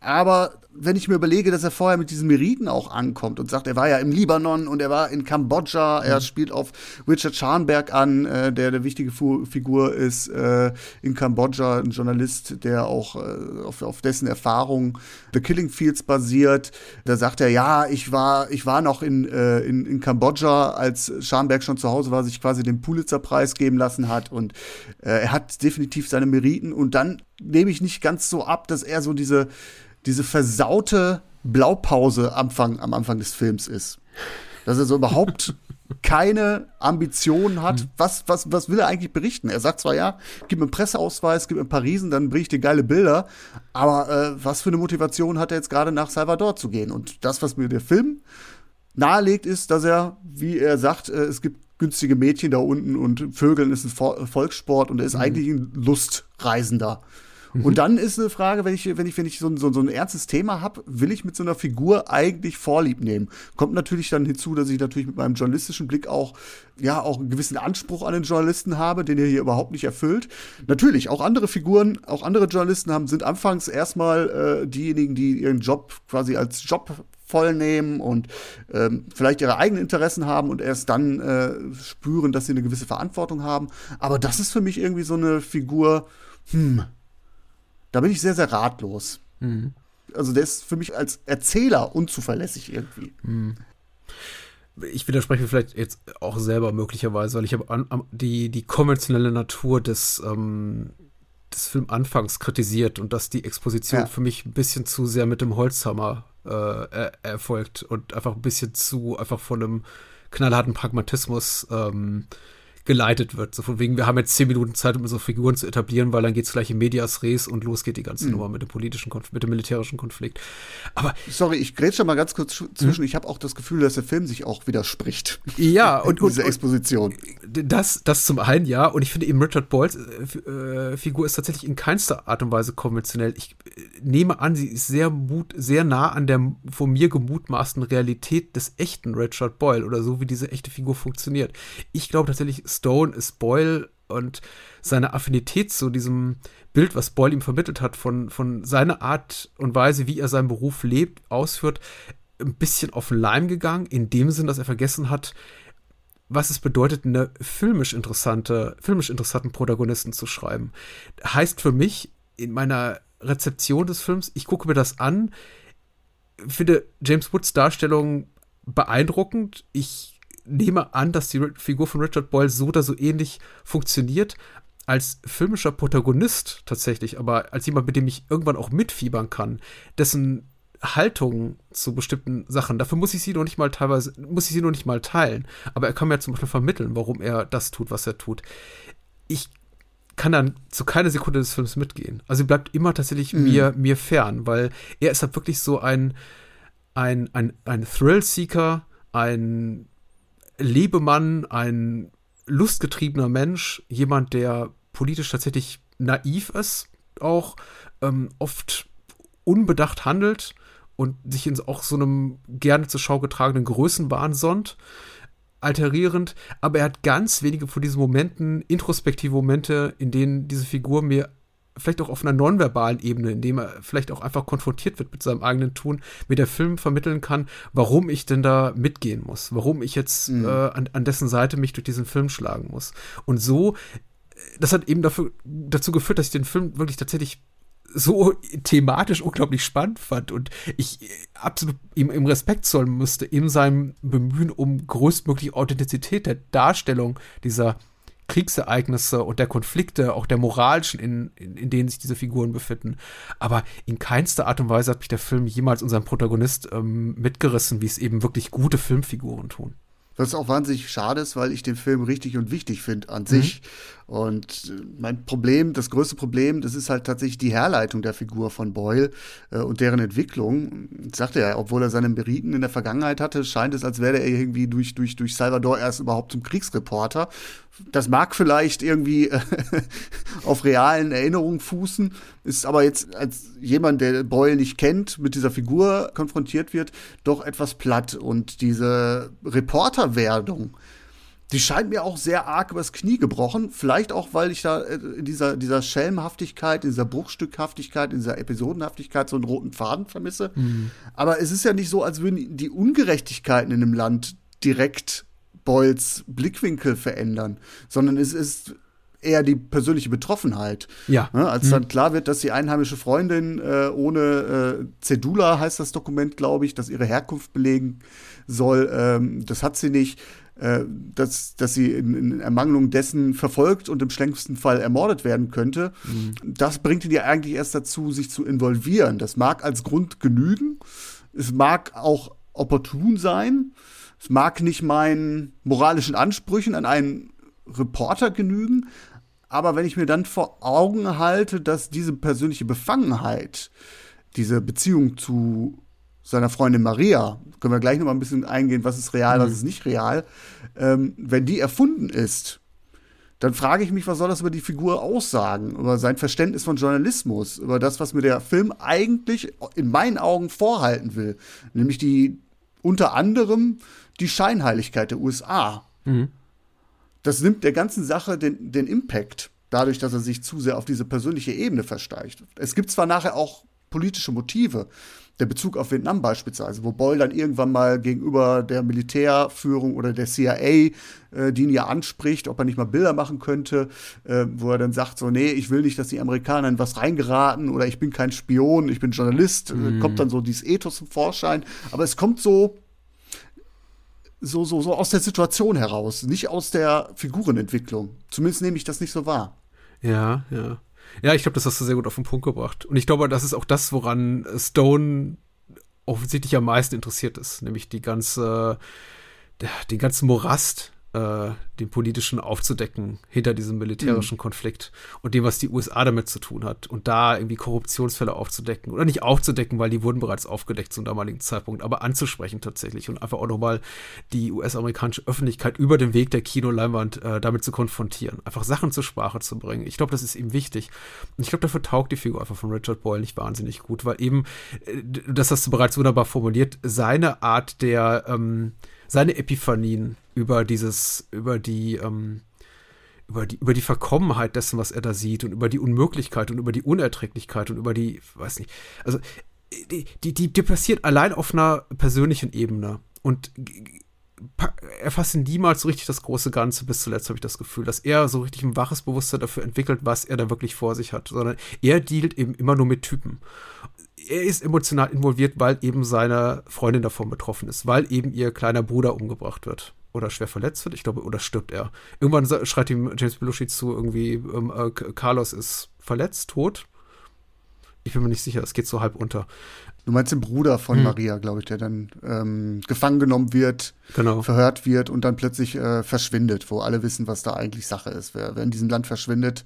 Aber wenn ich mir überlege, dass er vorher mit diesen Meriten auch ankommt und sagt, er war ja im Libanon und er war in Kambodscha, er mhm. spielt auf Richard Scharnberg an, äh, der eine wichtige Fu Figur ist äh, in Kambodscha, ein Journalist, der auch äh, auf, auf dessen Erfahrung The Killing Fields basiert. Da sagt er, ja, ich war, ich war noch in, äh, in, in Kambodscha, als Scharnberg schon zu Hause war, sich quasi den Pulitzer-Preis geben lassen hat und äh, er hat definitiv seine Meriten und dann nehme ich nicht ganz so ab, dass er so diese diese versaute Blaupause Anfang, am Anfang des Films ist. Dass er so überhaupt keine Ambitionen hat. Hm. Was, was, was will er eigentlich berichten? Er sagt zwar, ja, gib mir einen Presseausweis, gib mir Parisen, dann bringe ich dir geile Bilder. Aber äh, was für eine Motivation hat er jetzt gerade nach Salvador zu gehen? Und das, was mir der Film nahelegt, ist, dass er, wie er sagt, äh, es gibt günstige Mädchen da unten und Vögeln ist ein Volkssport und er ist mhm. eigentlich ein Lustreisender. Und dann ist eine Frage, wenn ich, wenn ich, wenn ich so, so, so ein ernstes Thema habe, will ich mit so einer Figur eigentlich Vorlieb nehmen? Kommt natürlich dann hinzu, dass ich natürlich mit meinem journalistischen Blick auch, ja, auch einen gewissen Anspruch an den Journalisten habe, den er hier überhaupt nicht erfüllt. Natürlich, auch andere Figuren, auch andere Journalisten haben, sind anfangs erstmal äh, diejenigen, die ihren Job quasi als Job vollnehmen und ähm, vielleicht ihre eigenen Interessen haben und erst dann äh, spüren, dass sie eine gewisse Verantwortung haben. Aber das ist für mich irgendwie so eine Figur, hm, da bin ich sehr, sehr ratlos. Mhm. Also der ist für mich als Erzähler unzuverlässig irgendwie. Mhm. Ich widerspreche vielleicht jetzt auch selber möglicherweise, weil ich habe die, die konventionelle Natur des, ähm, des Filmanfangs kritisiert und dass die Exposition ja. für mich ein bisschen zu sehr mit dem Holzhammer äh, er, erfolgt und einfach ein bisschen zu, einfach von einem knallharten Pragmatismus ähm, geleitet wird. So von wegen, wir haben jetzt zehn Minuten Zeit, um unsere Figuren zu etablieren, weil dann geht es gleich in Medias Res und los geht die ganze mhm. Nummer mit dem politischen Konflikt, mit dem militärischen Konflikt. Aber sorry, ich grätsche mal ganz kurz zwischen. Mhm. Ich habe auch das Gefühl, dass der Film sich auch widerspricht. Ja, und, und diese Exposition. Das, das zum einen, ja. Und ich finde eben Richard Boyles äh, Figur ist tatsächlich in keinster Art und Weise konventionell. Ich äh, nehme an, sie ist sehr mut, sehr nah an der von mir gemutmaßten Realität des echten Richard Boyle oder so, wie diese echte Figur funktioniert. Ich glaube tatsächlich, Stone ist Boyle und seine Affinität zu diesem Bild, was Boyle ihm vermittelt hat, von, von seiner Art und Weise, wie er seinen Beruf lebt, ausführt, ein bisschen auf den Leim gegangen, in dem Sinn, dass er vergessen hat, was es bedeutet, eine filmisch interessante, filmisch interessanten Protagonisten zu schreiben. Heißt für mich in meiner Rezeption des Films, ich gucke mir das an, finde James Woods Darstellung beeindruckend. Ich nehme an, dass die Figur von Richard Boyle so oder so ähnlich funktioniert als filmischer Protagonist tatsächlich, aber als jemand, mit dem ich irgendwann auch mitfiebern kann, dessen Haltung zu bestimmten Sachen, dafür muss ich sie noch nicht mal teilweise, muss ich sie noch nicht mal teilen, aber er kann mir zum Beispiel vermitteln, warum er das tut, was er tut. Ich kann dann zu keiner Sekunde des Films mitgehen. Also er bleibt immer tatsächlich mhm. mir, mir fern, weil er ist halt wirklich so ein, ein, ein, ein Thrill-Seeker, ein Lebemann, ein lustgetriebener Mensch, jemand, der politisch tatsächlich naiv ist, auch ähm, oft unbedacht handelt und sich in auch so einem gerne zur Schau getragenen Größenwahn sonnt, alterierend, aber er hat ganz wenige von diesen Momenten, introspektive Momente, in denen diese Figur mir vielleicht auch auf einer nonverbalen Ebene, indem er vielleicht auch einfach konfrontiert wird mit seinem eigenen Tun, mir der Film vermitteln kann, warum ich denn da mitgehen muss, warum ich jetzt mhm. äh, an, an dessen Seite mich durch diesen Film schlagen muss. Und so, das hat eben dafür, dazu geführt, dass ich den Film wirklich tatsächlich so thematisch unglaublich spannend fand und ich absolut ihm, ihm Respekt zollen musste in seinem Bemühen um größtmögliche Authentizität der Darstellung dieser Kriegsereignisse und der Konflikte, auch der moralischen, in, in, in, denen sich diese Figuren befinden. Aber in keinster Art und Weise hat mich der Film jemals unseren Protagonist ähm, mitgerissen, wie es eben wirklich gute Filmfiguren tun. Was auch wahnsinnig schade ist, weil ich den Film richtig und wichtig finde an mhm. sich. Und äh, mein Problem, das größte Problem, das ist halt tatsächlich die Herleitung der Figur von Boyle äh, und deren Entwicklung. Ich sagte ja, obwohl er seine Meriten in der Vergangenheit hatte, scheint es, als wäre er irgendwie durch, durch, durch Salvador erst überhaupt zum Kriegsreporter. Das mag vielleicht irgendwie äh, auf realen Erinnerungen fußen, ist aber jetzt als jemand, der Boyle nicht kennt, mit dieser Figur konfrontiert wird, doch etwas platt. Und diese Reporterwerdung, die scheint mir auch sehr arg übers Knie gebrochen. Vielleicht auch, weil ich da äh, in dieser, dieser Schelmhaftigkeit, in dieser Bruchstückhaftigkeit, in dieser Episodenhaftigkeit so einen roten Faden vermisse. Mhm. Aber es ist ja nicht so, als würden die Ungerechtigkeiten in dem Land direkt Boyles Blickwinkel verändern, sondern es ist eher die persönliche Betroffenheit. Ja. Ne, als mhm. dann klar wird, dass die einheimische Freundin äh, ohne äh, Cedula heißt das Dokument, glaube ich, das ihre Herkunft belegen soll, ähm, das hat sie nicht äh, dass, dass sie in, in, Ermangelung dessen verfolgt und im schlimmsten Fall ermordet werden könnte. Mhm. Das bringt ihn ja eigentlich erst dazu, sich zu involvieren. Das mag als Grund genügen. Es mag auch opportun sein. Es mag nicht meinen moralischen Ansprüchen an einen Reporter genügen. Aber wenn ich mir dann vor Augen halte, dass diese persönliche Befangenheit, diese Beziehung zu seiner Freundin Maria, können wir gleich noch mal ein bisschen eingehen, was ist real, mhm. was ist nicht real, ähm, wenn die erfunden ist, dann frage ich mich, was soll das über die Figur aussagen, über sein Verständnis von Journalismus, über das, was mir der Film eigentlich in meinen Augen vorhalten will, nämlich die unter anderem die Scheinheiligkeit der USA. Mhm. Das nimmt der ganzen Sache den, den Impact, dadurch, dass er sich zu sehr auf diese persönliche Ebene versteigt. Es gibt zwar nachher auch politische Motive, der Bezug auf Vietnam beispielsweise, wo Boyle dann irgendwann mal gegenüber der Militärführung oder der CIA äh, die ihn ja anspricht, ob er nicht mal Bilder machen könnte, äh, wo er dann sagt so, nee, ich will nicht, dass die Amerikaner in was reingeraten oder ich bin kein Spion, ich bin Journalist, mhm. kommt dann so dieses Ethos zum Vorschein, aber es kommt so so, so, so aus der Situation heraus, nicht aus der Figurenentwicklung. Zumindest nehme ich das nicht so wahr. Ja, ja. Ja, ich glaube, das hast du sehr gut auf den Punkt gebracht. Und ich glaube, das ist auch das, woran Stone offensichtlich am meisten interessiert ist, nämlich die ganze, den ganzen Morast, äh, den politischen aufzudecken hinter diesem militärischen mhm. Konflikt und dem, was die USA damit zu tun hat und da irgendwie Korruptionsfälle aufzudecken oder nicht aufzudecken, weil die wurden bereits aufgedeckt zum damaligen Zeitpunkt, aber anzusprechen tatsächlich und einfach auch nochmal die US-amerikanische Öffentlichkeit über den Weg der Kinoleinwand äh, damit zu konfrontieren, einfach Sachen zur Sprache zu bringen. Ich glaube, das ist ihm wichtig und ich glaube, dafür taugt die Figur einfach von Richard Boyle nicht wahnsinnig gut, weil eben, äh, das hast du bereits wunderbar formuliert, seine Art der ähm, seine Epiphanien über dieses, über die, ähm, über die, über die Verkommenheit dessen, was er da sieht und über die Unmöglichkeit und über die Unerträglichkeit und über die, weiß nicht, also die, die, die, passiert allein auf einer persönlichen Ebene. Und er fasst niemals so richtig das große Ganze. Bis zuletzt habe ich das Gefühl, dass er so richtig ein waches Bewusstsein dafür entwickelt, was er da wirklich vor sich hat, sondern er dealt eben immer nur mit Typen. Er ist emotional involviert, weil eben seine Freundin davon betroffen ist, weil eben ihr kleiner Bruder umgebracht wird oder schwer verletzt wird, ich glaube, oder stirbt er. Irgendwann schreit ihm James Belushi zu, irgendwie, ähm, äh, Carlos ist verletzt, tot. Ich bin mir nicht sicher, es geht so halb unter. Du meinst den Bruder von hm. Maria, glaube ich, der dann ähm, gefangen genommen wird, genau. verhört wird und dann plötzlich äh, verschwindet, wo alle wissen, was da eigentlich Sache ist. Wer, wer in diesem Land verschwindet,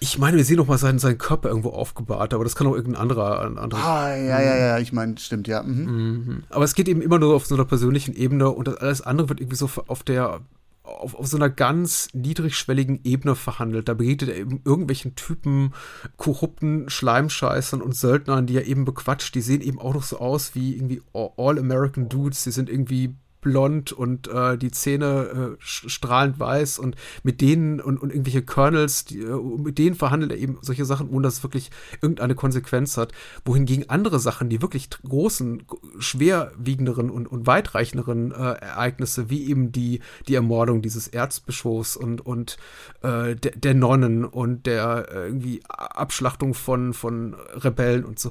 ich meine, wir sehen noch mal seinen, seinen Körper irgendwo aufgebahrt, aber das kann auch irgendein anderer. anderer ah, ja, ja, ja, ich meine, stimmt, ja. Mhm. Mhm. Aber es geht eben immer nur auf so einer persönlichen Ebene und das alles andere wird irgendwie so auf der auf, auf so einer ganz niedrigschwelligen Ebene verhandelt. Da begegnet er eben irgendwelchen Typen, korrupten Schleimscheißern und Söldnern, die er eben bequatscht. Die sehen eben auch noch so aus wie irgendwie All-American Dudes. Die sind irgendwie blond und äh, die Zähne äh, strahlend weiß und mit denen und, und irgendwelche Kernels, die, äh, mit denen verhandelt er eben solche Sachen, ohne dass es wirklich irgendeine Konsequenz hat. Wohingegen andere Sachen, die wirklich großen, schwerwiegenderen und, und weitreichenderen äh, Ereignisse, wie eben die, die Ermordung dieses Erzbischofs und, und äh, der, der Nonnen und der äh, irgendwie Abschlachtung von, von Rebellen und so,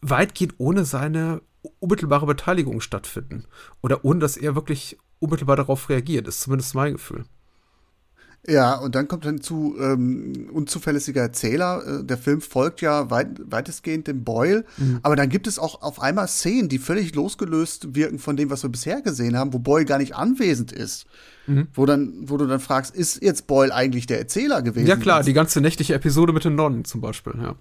weitgehend ohne seine unmittelbare Beteiligung stattfinden. Oder ohne dass er wirklich unmittelbar darauf reagiert, ist zumindest mein Gefühl. Ja, und dann kommt dann zu ähm, unzuverlässiger Erzähler. Äh, der Film folgt ja weit, weitestgehend dem Boyle, mhm. aber dann gibt es auch auf einmal Szenen, die völlig losgelöst wirken von dem, was wir bisher gesehen haben, wo Boyle gar nicht anwesend ist. Mhm. Wo, dann, wo du dann fragst, ist jetzt Boyle eigentlich der Erzähler gewesen? Ja klar, die ganze nächtliche Episode mit den Nonnen zum Beispiel, ja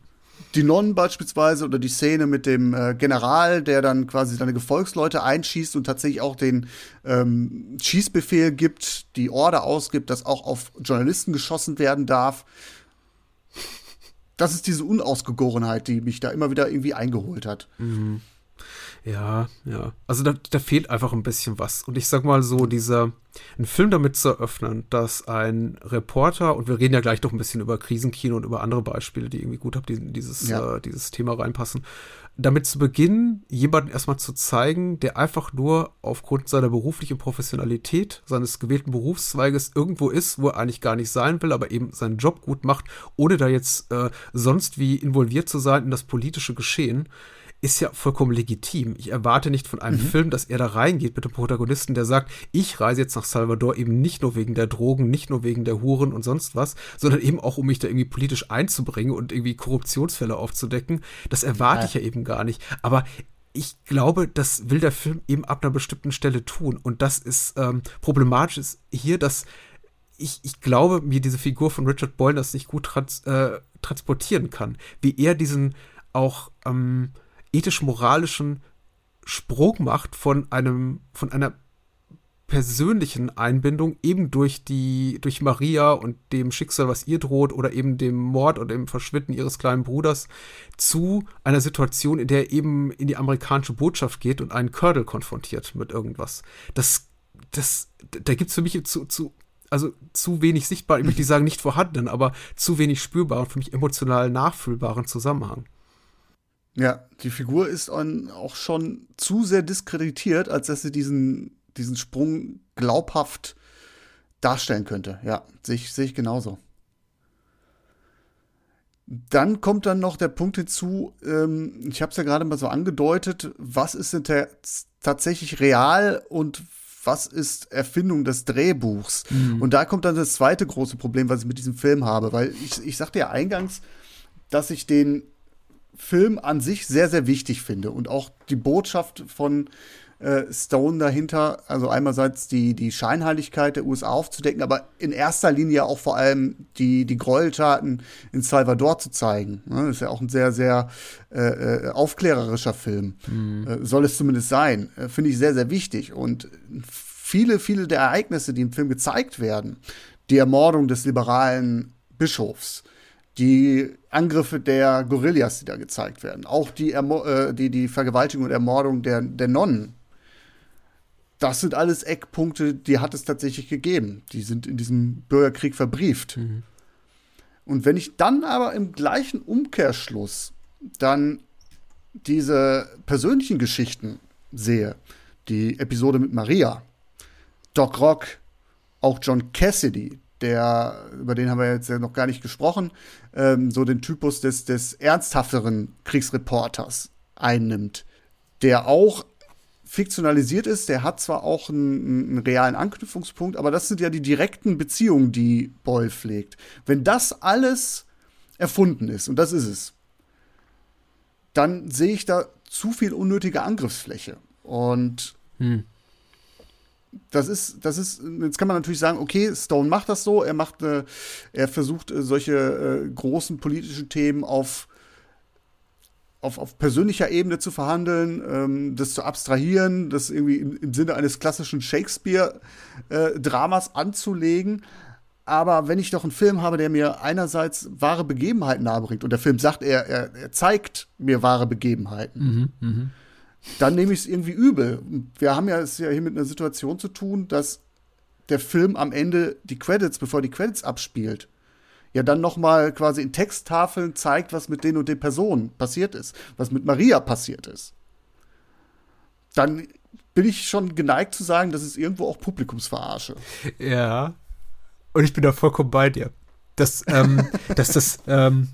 die Nonnen beispielsweise oder die Szene mit dem äh, General, der dann quasi seine Gefolgsleute einschießt und tatsächlich auch den ähm, Schießbefehl gibt, die Order ausgibt, dass auch auf Journalisten geschossen werden darf. Das ist diese Unausgegorenheit, die mich da immer wieder irgendwie eingeholt hat. Mhm. Ja, ja. Also da, da fehlt einfach ein bisschen was. Und ich sag mal so, dieser, einen Film damit zu eröffnen, dass ein Reporter, und wir reden ja gleich noch ein bisschen über Krisenkino und über andere Beispiele, die irgendwie gut auf dieses, ja. äh, dieses Thema reinpassen, damit zu beginnen, jemanden erstmal zu zeigen, der einfach nur aufgrund seiner beruflichen Professionalität, seines gewählten Berufszweiges irgendwo ist, wo er eigentlich gar nicht sein will, aber eben seinen Job gut macht, ohne da jetzt äh, sonst wie involviert zu sein in das politische Geschehen ist ja vollkommen legitim. Ich erwarte nicht von einem mhm. Film, dass er da reingeht mit dem Protagonisten, der sagt, ich reise jetzt nach Salvador eben nicht nur wegen der Drogen, nicht nur wegen der Huren und sonst was, sondern eben auch, um mich da irgendwie politisch einzubringen und irgendwie Korruptionsfälle aufzudecken. Das erwarte ja. ich ja eben gar nicht. Aber ich glaube, das will der Film eben ab einer bestimmten Stelle tun. Und das ist ähm, problematisch ist hier, dass ich, ich glaube, mir diese Figur von Richard Boyle das nicht gut trans äh, transportieren kann. Wie er diesen auch ähm, ethisch-moralischen Sprung macht von einem, von einer persönlichen Einbindung eben durch die, durch Maria und dem Schicksal, was ihr droht, oder eben dem Mord oder dem Verschwinden ihres kleinen Bruders, zu einer Situation, in der er eben in die amerikanische Botschaft geht und einen Colonel konfrontiert mit irgendwas. Das, das, da gibt es für mich zu, zu, also zu wenig sichtbar, ich möchte nicht sagen nicht vorhanden, aber zu wenig spürbaren, für mich emotional nachfühlbaren Zusammenhang. Ja, die Figur ist auch schon zu sehr diskreditiert, als dass sie diesen, diesen Sprung glaubhaft darstellen könnte. Ja, sehe ich, sehe ich genauso. Dann kommt dann noch der Punkt hinzu, ähm, ich habe es ja gerade mal so angedeutet, was ist denn tatsächlich real und was ist Erfindung des Drehbuchs? Mhm. Und da kommt dann das zweite große Problem, was ich mit diesem Film habe, weil ich, ich sagte ja eingangs, dass ich den Film an sich sehr, sehr wichtig finde und auch die Botschaft von äh, Stone dahinter, also einerseits die, die Scheinheiligkeit der USA aufzudecken, aber in erster Linie auch vor allem die, die Gräueltaten in Salvador zu zeigen. Ne? Das ist ja auch ein sehr, sehr äh, äh aufklärerischer Film. Mhm. Äh, soll es zumindest sein. Äh, finde ich sehr, sehr wichtig. Und viele, viele der Ereignisse, die im Film gezeigt werden, die Ermordung des liberalen Bischofs, die Angriffe der Gorillas, die da gezeigt werden, auch die, Ermo äh, die, die Vergewaltigung und Ermordung der, der Nonnen. Das sind alles Eckpunkte, die hat es tatsächlich gegeben. Die sind in diesem Bürgerkrieg verbrieft. Mhm. Und wenn ich dann aber im gleichen Umkehrschluss dann diese persönlichen Geschichten sehe, die Episode mit Maria, Doc Rock, auch John Cassidy, der, über den haben wir jetzt ja noch gar nicht gesprochen, ähm, so den Typus des, des ernsthafteren Kriegsreporters einnimmt, der auch fiktionalisiert ist, der hat zwar auch einen, einen, realen Anknüpfungspunkt, aber das sind ja die direkten Beziehungen, die Boyle pflegt. Wenn das alles erfunden ist, und das ist es, dann sehe ich da zu viel unnötige Angriffsfläche. Und hm das ist, das ist, jetzt kann man natürlich sagen, okay, Stone macht das so, er macht, äh, er versucht äh, solche äh, großen politischen Themen auf auf, auf persönlicher Ebene zu verhandeln, ähm, das zu abstrahieren, das irgendwie im, im Sinne eines klassischen Shakespeare-Dramas äh, anzulegen. Aber wenn ich doch einen Film habe, der mir einerseits wahre Begebenheiten nahebringt und der Film sagt, er, er, er zeigt mir wahre Begebenheiten, mhm, mh. Dann nehme ich es irgendwie übel. Wir haben ja es ja hier mit einer Situation zu tun, dass der Film am Ende die Credits, bevor die Credits abspielt, ja dann noch mal quasi in Texttafeln zeigt, was mit den und den Personen passiert ist, was mit Maria passiert ist. Dann bin ich schon geneigt zu sagen, das ist irgendwo auch Publikumsverarsche. Ja. Und ich bin da vollkommen bei dir. Das, ähm, dass das, ähm,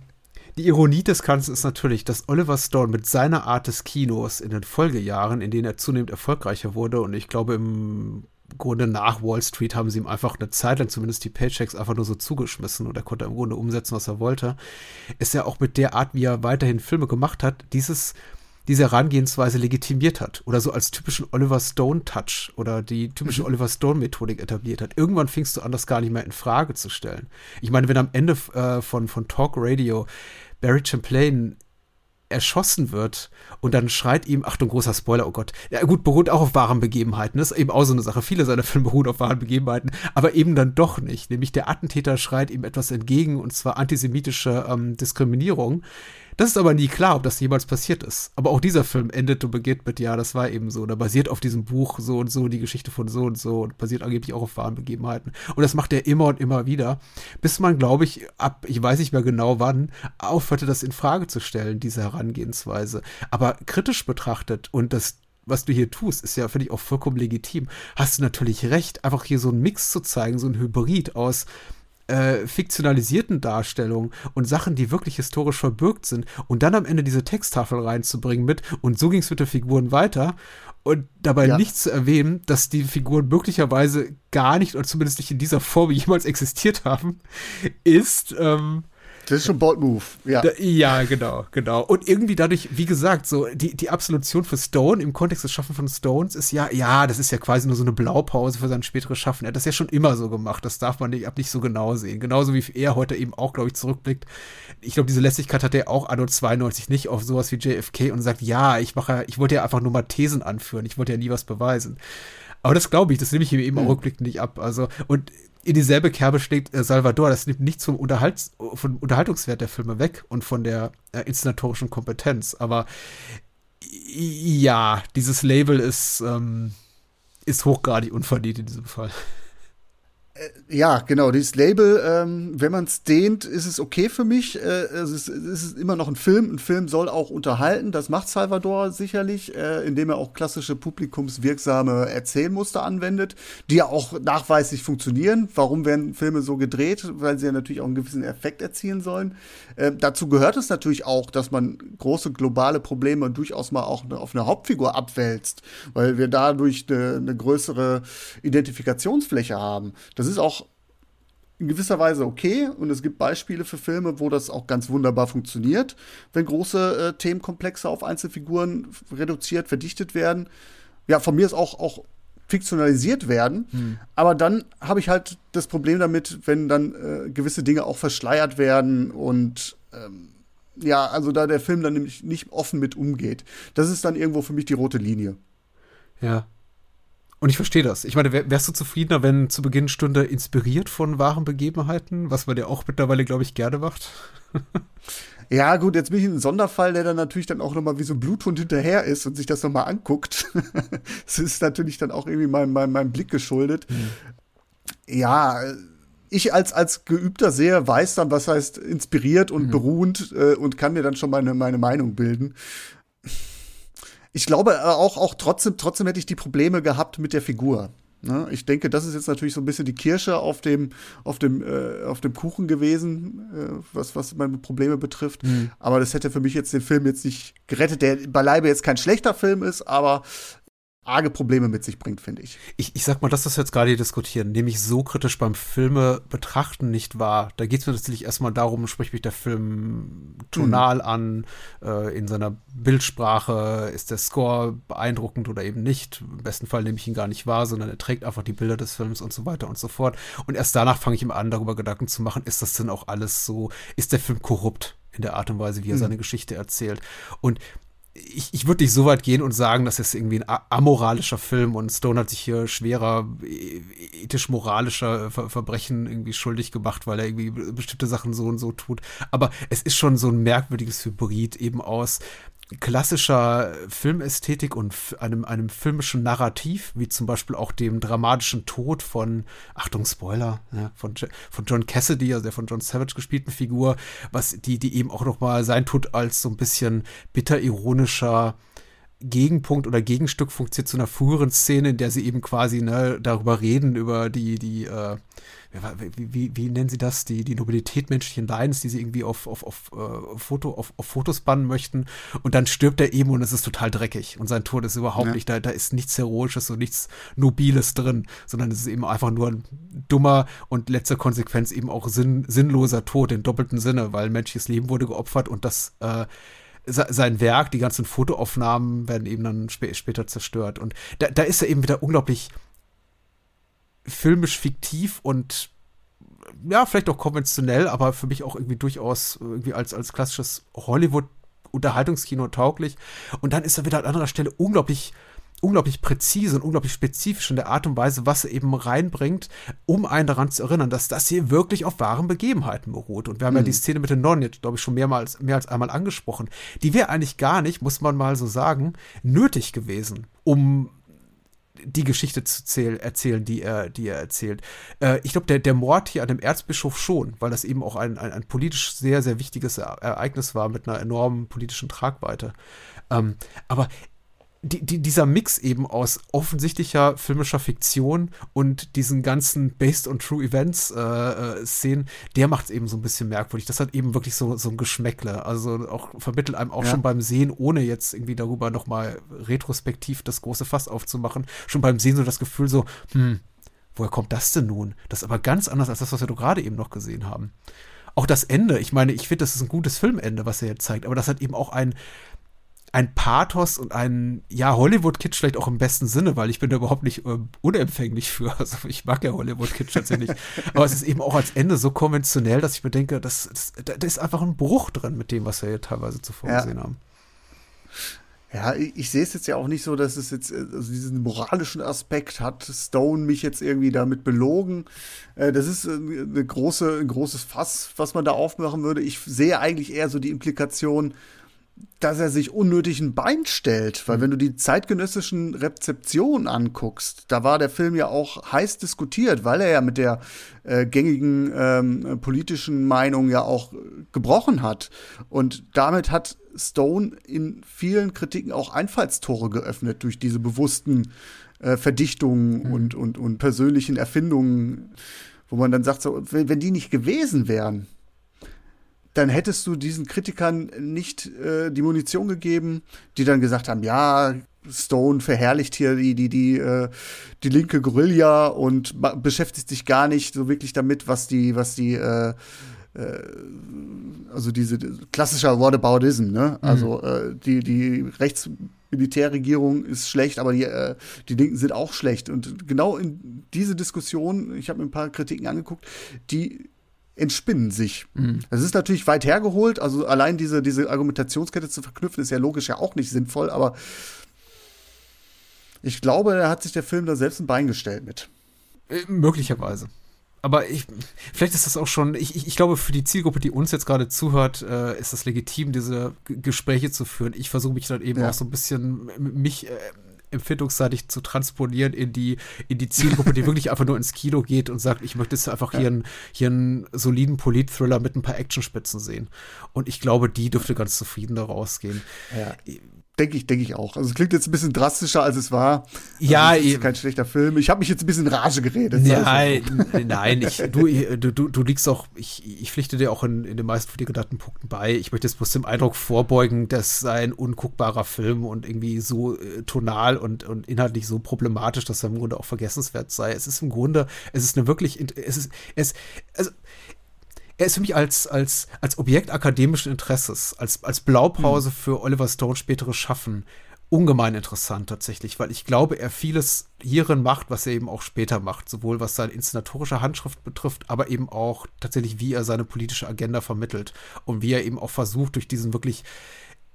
die Ironie des Ganzen ist natürlich, dass Oliver Stone mit seiner Art des Kinos in den Folgejahren, in denen er zunehmend erfolgreicher wurde, und ich glaube im Grunde nach Wall Street haben sie ihm einfach eine Zeit lang zumindest die Paychecks einfach nur so zugeschmissen und er konnte im Grunde umsetzen, was er wollte. Ist ja auch mit der Art, wie er weiterhin Filme gemacht hat, dieses diese Herangehensweise legitimiert hat oder so als typischen Oliver Stone Touch oder die typische mhm. Oliver Stone Methodik etabliert hat. Irgendwann fingst du an, das gar nicht mehr in Frage zu stellen. Ich meine, wenn am Ende äh, von, von Talk Radio Barry Champlain erschossen wird und dann schreit ihm, Achtung, großer Spoiler, oh Gott, ja gut, beruht auch auf wahren Begebenheiten, das ist eben auch so eine Sache, viele seiner Filme beruhen auf wahren Begebenheiten, aber eben dann doch nicht, nämlich der Attentäter schreit ihm etwas entgegen und zwar antisemitische ähm, Diskriminierung, das ist aber nie klar, ob das jemals passiert ist. Aber auch dieser Film endet und beginnt mit, ja, das war eben so. Da basiert auf diesem Buch so und so, die Geschichte von so und so und basiert angeblich auch auf wahren Begebenheiten. Und das macht er immer und immer wieder, bis man, glaube ich, ab, ich weiß nicht mehr genau wann, aufhörte, das in Frage zu stellen, diese Herangehensweise. Aber kritisch betrachtet und das was du hier tust, ist ja, finde ich, auch vollkommen legitim. Hast du natürlich recht, einfach hier so einen Mix zu zeigen, so ein Hybrid aus äh, fiktionalisierten Darstellungen und Sachen, die wirklich historisch verbürgt sind und dann am Ende diese Texttafel reinzubringen mit und so ging es mit den Figuren weiter und dabei ja. nicht zu erwähnen, dass die Figuren möglicherweise gar nicht oder zumindest nicht in dieser Form jemals existiert haben, ist ähm, das ist schon Bold Move, ja. Ja, genau, genau. Und irgendwie dadurch, wie gesagt, so die, die Absolution für Stone im Kontext des Schaffen von Stones ist ja, ja, das ist ja quasi nur so eine Blaupause für sein späteres Schaffen. Er hat das ja schon immer so gemacht. Das darf man nicht, nicht so genau sehen. Genauso wie er heute eben auch, glaube ich, zurückblickt. Ich glaube, diese Lässigkeit hat er auch anno 92 nicht auf sowas wie JFK und sagt, ja, ich mache, ich wollte ja einfach nur mal Thesen anführen. Ich wollte ja nie was beweisen. Aber das glaube ich, das nehme ich ihm eben auch hm. rückblickend nicht ab. Also, und in dieselbe Kerbe schlägt äh, Salvador. Das nimmt nichts vom, Unterhalts vom Unterhaltungswert der Filme weg und von der äh, inszenatorischen Kompetenz. Aber ja, dieses Label ist, ähm, ist hochgradig unverdient in diesem Fall. Äh, ja, genau, dieses Label, ähm, wenn man es dehnt, ist es okay für mich. Äh, es, ist, es ist immer noch ein Film. Ein Film soll auch unterhalten. Das macht Salvador sicherlich, äh, indem er auch klassische publikumswirksame Erzählmuster anwendet, die ja auch nachweislich funktionieren. Warum werden Filme so gedreht? Weil sie ja natürlich auch einen gewissen Effekt erzielen sollen. Äh, dazu gehört es natürlich auch, dass man große globale Probleme durchaus mal auch auf eine Hauptfigur abwälzt, weil wir dadurch eine, eine größere Identifikationsfläche haben. Das das ist auch in gewisser Weise okay und es gibt Beispiele für Filme, wo das auch ganz wunderbar funktioniert, wenn große äh, Themenkomplexe auf Einzelfiguren reduziert, verdichtet werden. Ja, von mir ist auch, auch fiktionalisiert werden. Hm. Aber dann habe ich halt das Problem damit, wenn dann äh, gewisse Dinge auch verschleiert werden und ähm, ja, also da der Film dann nämlich nicht offen mit umgeht. Das ist dann irgendwo für mich die rote Linie. Ja, und ich verstehe das. Ich meine, wärst du zufriedener, wenn zu Beginn Stunde inspiriert von wahren Begebenheiten, was man ja auch mittlerweile, glaube ich, gerne macht? Ja, gut, jetzt bin ich ein Sonderfall, der dann natürlich dann auch nochmal wie so ein Bluthund hinterher ist und sich das nochmal anguckt. das ist natürlich dann auch irgendwie meinem, meinem, meinem Blick geschuldet. Mhm. Ja, ich als, als geübter Seher weiß dann, was heißt inspiriert und mhm. beruhend äh, und kann mir dann schon meine, meine Meinung bilden ich glaube äh, auch, auch trotzdem, trotzdem hätte ich die Probleme gehabt mit der Figur. Ne? Ich denke, das ist jetzt natürlich so ein bisschen die Kirsche auf dem, auf dem, äh, auf dem Kuchen gewesen, äh, was, was meine Probleme betrifft. Mhm. Aber das hätte für mich jetzt den Film jetzt nicht gerettet, der beileibe jetzt kein schlechter Film ist, aber arge Probleme mit sich bringt, finde ich. ich. Ich sag mal, das, was wir jetzt gerade hier diskutieren, nehme ich so kritisch beim Filme betrachten nicht wahr. Da geht es mir natürlich erstmal darum, spricht mich der Film tonal mhm. an, äh, in seiner Bildsprache, ist der Score beeindruckend oder eben nicht. Im besten Fall nehme ich ihn gar nicht wahr, sondern er trägt einfach die Bilder des Films und so weiter und so fort. Und erst danach fange ich ihm an, darüber Gedanken zu machen, ist das denn auch alles so, ist der Film korrupt? in der Art und Weise, wie er mhm. seine Geschichte erzählt. Und ich, ich würde nicht so weit gehen und sagen, das ist irgendwie ein amoralischer Film und Stone hat sich hier schwerer e, ethisch-moralischer Ver Verbrechen irgendwie schuldig gemacht, weil er irgendwie bestimmte Sachen so und so tut. Aber es ist schon so ein merkwürdiges Hybrid eben aus klassischer Filmästhetik und einem, einem filmischen Narrativ, wie zum Beispiel auch dem dramatischen Tod von, Achtung, Spoiler, ja, von, von John Cassidy, also der von John Savage gespielten Figur, was die, die eben auch nochmal sein Tod als so ein bisschen bitter ironischer Gegenpunkt oder Gegenstück funktioniert zu einer früheren Szene, in der sie eben quasi ne, darüber reden, über die, die, äh, wie, wie, wie, nennen sie das, die, die Nobilität menschlichen Leidens, die sie irgendwie auf, auf, auf, äh, Foto, auf, auf Fotos bannen möchten. Und dann stirbt er eben und es ist total dreckig. Und sein Tod ist überhaupt ja. nicht, da, da ist nichts Heroisches und nichts Nobiles drin, sondern es ist eben einfach nur ein dummer und letzter Konsequenz eben auch sinn, sinnloser Tod in doppelten Sinne, weil menschliches Leben wurde geopfert und das äh, sein Werk, die ganzen Fotoaufnahmen werden eben dann sp später zerstört. Und da, da ist er eben wieder unglaublich filmisch fiktiv und ja, vielleicht auch konventionell, aber für mich auch irgendwie durchaus irgendwie als, als klassisches Hollywood-Unterhaltungskino tauglich. Und dann ist er wieder an anderer Stelle unglaublich unglaublich präzise und unglaublich spezifisch in der Art und Weise, was er eben reinbringt, um einen daran zu erinnern, dass das hier wirklich auf wahren Begebenheiten beruht. Und wir haben mhm. ja die Szene mit den Nonnen jetzt, glaube ich, schon mehrmals, mehr als einmal angesprochen. Die wäre eigentlich gar nicht, muss man mal so sagen, nötig gewesen, um die Geschichte zu zähl, erzählen, die er, die er erzählt. Äh, ich glaube, der, der Mord hier an dem Erzbischof schon, weil das eben auch ein, ein, ein politisch sehr, sehr wichtiges Ereignis war mit einer enormen politischen Tragweite. Ähm, aber die, die, dieser Mix eben aus offensichtlicher filmischer Fiktion und diesen ganzen Based on True Events äh, äh, Szenen, der macht es eben so ein bisschen merkwürdig. Das hat eben wirklich so, so ein Geschmäckle. Also auch vermittelt einem auch ja. schon beim Sehen, ohne jetzt irgendwie darüber nochmal retrospektiv das große Fass aufzumachen, schon beim Sehen so das Gefühl so, hm, woher kommt das denn nun? Das ist aber ganz anders als das, was wir gerade eben noch gesehen haben. Auch das Ende, ich meine, ich finde, das ist ein gutes Filmende, was er jetzt zeigt, aber das hat eben auch ein, ein Pathos und ein, ja, Hollywood-Kitsch vielleicht auch im besten Sinne, weil ich bin da überhaupt nicht äh, unempfänglich für. Also ich mag ja Hollywood-Kitsch tatsächlich. Aber es ist eben auch als Ende so konventionell, dass ich mir denke, das, das, da ist einfach ein Bruch drin mit dem, was wir hier teilweise zuvor ja. gesehen haben. Ja, ich, ich sehe es jetzt ja auch nicht so, dass es jetzt, äh, also diesen moralischen Aspekt hat Stone mich jetzt irgendwie damit belogen. Äh, das ist eine große, ein großes Fass, was man da aufmachen würde. Ich sehe eigentlich eher so die Implikation, dass er sich unnötig ein Bein stellt, weil mhm. wenn du die zeitgenössischen Rezeptionen anguckst, da war der Film ja auch heiß diskutiert, weil er ja mit der äh, gängigen ähm, politischen Meinung ja auch gebrochen hat. Und damit hat Stone in vielen Kritiken auch Einfallstore geöffnet durch diese bewussten äh, Verdichtungen mhm. und, und, und persönlichen Erfindungen, wo man dann sagt, so, wenn die nicht gewesen wären, dann hättest du diesen Kritikern nicht äh, die Munition gegeben, die dann gesagt haben, ja, Stone verherrlicht hier die, die, die, äh, die linke Guerilla und beschäftigt sich gar nicht so wirklich damit, was die, was die, äh, äh, also diese klassischer Whataboutism, ne? Mhm. Also äh, die, die Rechtsmilitärregierung ist schlecht, aber die, äh, die Linken sind auch schlecht. Und genau in diese Diskussion, ich habe mir ein paar Kritiken angeguckt, die entspinnen sich. Mhm. Das ist natürlich weit hergeholt, also allein diese, diese Argumentationskette zu verknüpfen, ist ja logisch ja auch nicht sinnvoll, aber ich glaube, da hat sich der Film da selbst ein Bein gestellt mit. Äh, möglicherweise. Aber ich, vielleicht ist das auch schon, ich, ich, ich glaube, für die Zielgruppe, die uns jetzt gerade zuhört, äh, ist das legitim, diese G Gespräche zu führen. Ich versuche mich dann eben ja. auch so ein bisschen, mich äh, empfindungsseitig zu transponieren in die, in die Zielgruppe, die wirklich einfach nur ins Kino geht und sagt, ich möchte jetzt einfach hier, einen, hier einen soliden Polit-Thriller mit ein paar Actionspitzen sehen. Und ich glaube, die dürfte ganz zufrieden da rausgehen. Ja Denke ich, denke ich auch. Also es klingt jetzt ein bisschen drastischer, als es war. Ja, also, ist kein schlechter Film. Ich habe mich jetzt ein bisschen in Rage geredet. Nein, nein, ich, du, du, du liegst auch, ich, ich pflichte dir auch in, in den meisten von dir genannten Punkten bei. Ich möchte jetzt bloß dem Eindruck vorbeugen, dass ein unguckbarer Film und irgendwie so äh, tonal und, und inhaltlich so problematisch, dass er im Grunde auch vergessenswert sei. Es ist im Grunde, es ist eine wirklich, es ist, es, also er ist für mich als, als, als Objekt akademischen Interesses, als, als Blaupause hm. für Oliver Stones späteres Schaffen ungemein interessant tatsächlich, weil ich glaube, er vieles hierin macht, was er eben auch später macht, sowohl was seine inszenatorische Handschrift betrifft, aber eben auch tatsächlich, wie er seine politische Agenda vermittelt und wie er eben auch versucht, durch diesen wirklich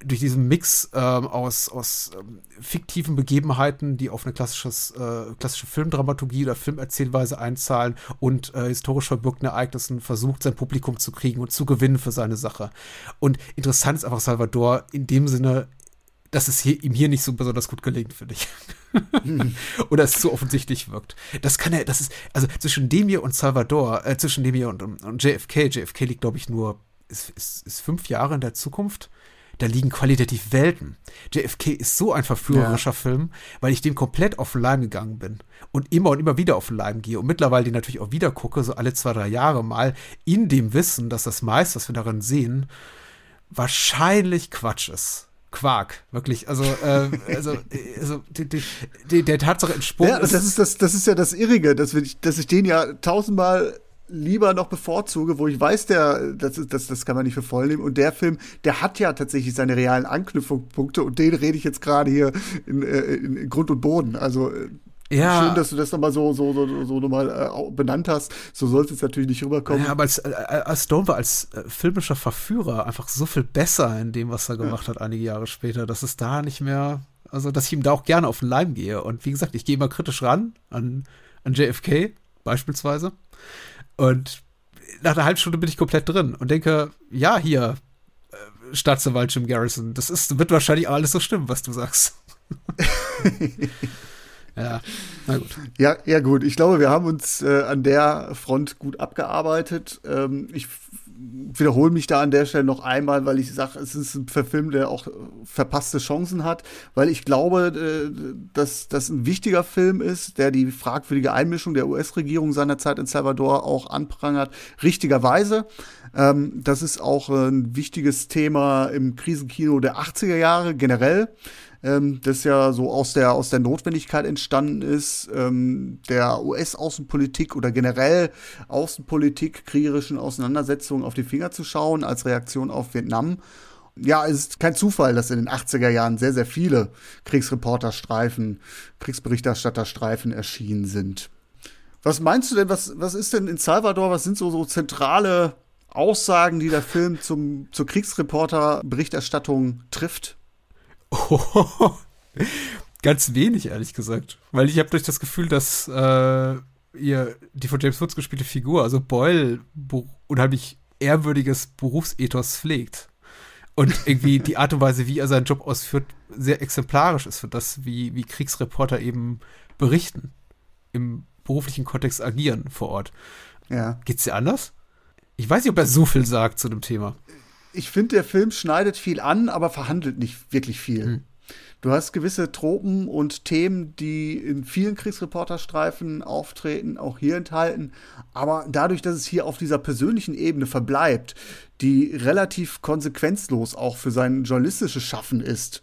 durch diesen Mix ähm, aus, aus ähm, fiktiven Begebenheiten, die auf eine klassisches, äh, klassische Filmdramaturgie oder Filmerzählweise einzahlen und äh, historisch verbürgten Ereignissen versucht, sein Publikum zu kriegen und zu gewinnen für seine Sache. Und interessant ist einfach Salvador in dem Sinne, dass es hier, ihm hier nicht so besonders gut gelingt, finde ich. Oder es zu offensichtlich wirkt. Das kann er, das ist, also zwischen dem hier und Salvador, äh, zwischen dem hier und, und JFK, JFK liegt, glaube ich, nur, ist, ist, ist fünf Jahre in der Zukunft da liegen qualitativ Welten. JFK ist so ein verführerischer ja. Film, weil ich dem komplett auf den Leim gegangen bin und immer und immer wieder auf den Leim gehe und mittlerweile den natürlich auch wieder gucke, so alle zwei, drei Jahre mal, in dem Wissen, dass das meiste, was wir darin sehen, wahrscheinlich Quatsch ist. Quark, wirklich. Also, äh, also, also die, die, die, der Tatsache entsprungen. Ja, das ist das, das ist ja das Irrige, dass, wir, dass ich den ja tausendmal lieber noch bevorzuge, wo ich weiß, der, das, das, das kann man nicht für voll nehmen. Und der Film, der hat ja tatsächlich seine realen Anknüpfungspunkte und den rede ich jetzt gerade hier in, äh, in, in, Grund und Boden. Also äh, ja. Schön, dass du das nochmal so, so, so, so nochmal äh, benannt hast. So soll es jetzt natürlich nicht rüberkommen. Ja, aber als, äh, als Stone war als äh, filmischer Verführer einfach so viel besser in dem, was er gemacht ja. hat, einige Jahre später, dass es da nicht mehr, also dass ich ihm da auch gerne auf den Leim gehe. Und wie gesagt, ich gehe immer kritisch ran an, an JFK beispielsweise. Und nach einer halben Stunde bin ich komplett drin und denke, ja, hier, äh, Staatsanwalt Jim Garrison, das ist, wird wahrscheinlich alles so stimmen, was du sagst. ja, na gut. Ja, ja, gut. Ich glaube, wir haben uns äh, an der Front gut abgearbeitet. Ähm, ich wiederhole mich da an der Stelle noch einmal, weil ich sage, es ist ein Film, der auch verpasste Chancen hat, weil ich glaube, äh, dass das ein wichtiger Film ist, der die fragwürdige Einmischung der US-Regierung seinerzeit in Salvador auch anprangert, richtigerweise. Ähm, das ist auch ein wichtiges Thema im Krisenkino der 80er Jahre generell ähm, das ja so aus der, aus der Notwendigkeit entstanden ist, ähm, der US-Außenpolitik oder generell Außenpolitik, kriegerischen Auseinandersetzungen auf die Finger zu schauen, als Reaktion auf Vietnam. Ja, es ist kein Zufall, dass in den 80er Jahren sehr, sehr viele Kriegsreporterstreifen, Kriegsberichterstatterstreifen erschienen sind. Was meinst du denn, was, was ist denn in Salvador, was sind so, so zentrale Aussagen, die der Film zum, zur Kriegsreporter-Berichterstattung trifft? Oh, ganz wenig, ehrlich gesagt. Weil ich habe durch das Gefühl, dass äh, ihr die von James Woods gespielte Figur, also Boyle, unheimlich ehrwürdiges Berufsethos pflegt. Und irgendwie die Art und Weise, wie er seinen Job ausführt, sehr exemplarisch ist für das, wie, wie Kriegsreporter eben berichten. Im beruflichen Kontext agieren vor Ort. Ja. Geht's dir anders? Ich weiß nicht, ob er so viel sagt zu dem Thema ich finde, der Film schneidet viel an, aber verhandelt nicht wirklich viel. Mhm. Du hast gewisse Tropen und Themen, die in vielen Kriegsreporterstreifen auftreten, auch hier enthalten. Aber dadurch, dass es hier auf dieser persönlichen Ebene verbleibt, die relativ konsequenzlos auch für sein journalistisches Schaffen ist,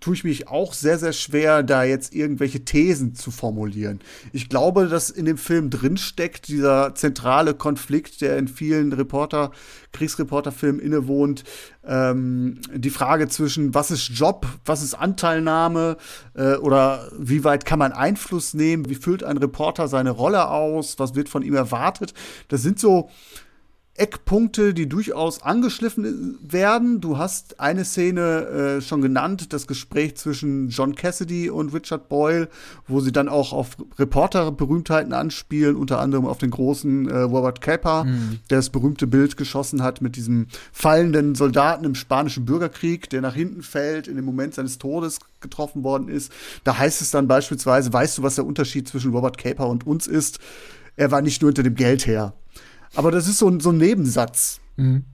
tue ich mich auch sehr, sehr schwer, da jetzt irgendwelche Thesen zu formulieren. Ich glaube, dass in dem Film drinsteckt, dieser zentrale Konflikt, der in vielen Reporter, Kriegsreporterfilmen innewohnt, ähm, die Frage zwischen, was ist Job, was ist Anteilnahme äh, oder wie weit kann man Einfluss nehmen, wie füllt ein Reporter seine Rolle aus, was wird von ihm erwartet. Das sind so Eckpunkte, die durchaus angeschliffen werden. Du hast eine Szene äh, schon genannt, das Gespräch zwischen John Cassidy und Richard Boyle, wo sie dann auch auf Reporterberühmtheiten anspielen, unter anderem auf den großen äh, Robert Capa, mhm. der das berühmte Bild geschossen hat mit diesem fallenden Soldaten im spanischen Bürgerkrieg, der nach hinten fällt, in dem Moment seines Todes getroffen worden ist. Da heißt es dann beispielsweise, weißt du, was der Unterschied zwischen Robert Capa und uns ist? Er war nicht nur hinter dem Geld her. Aber das ist so ein, so ein Nebensatz. Mhm.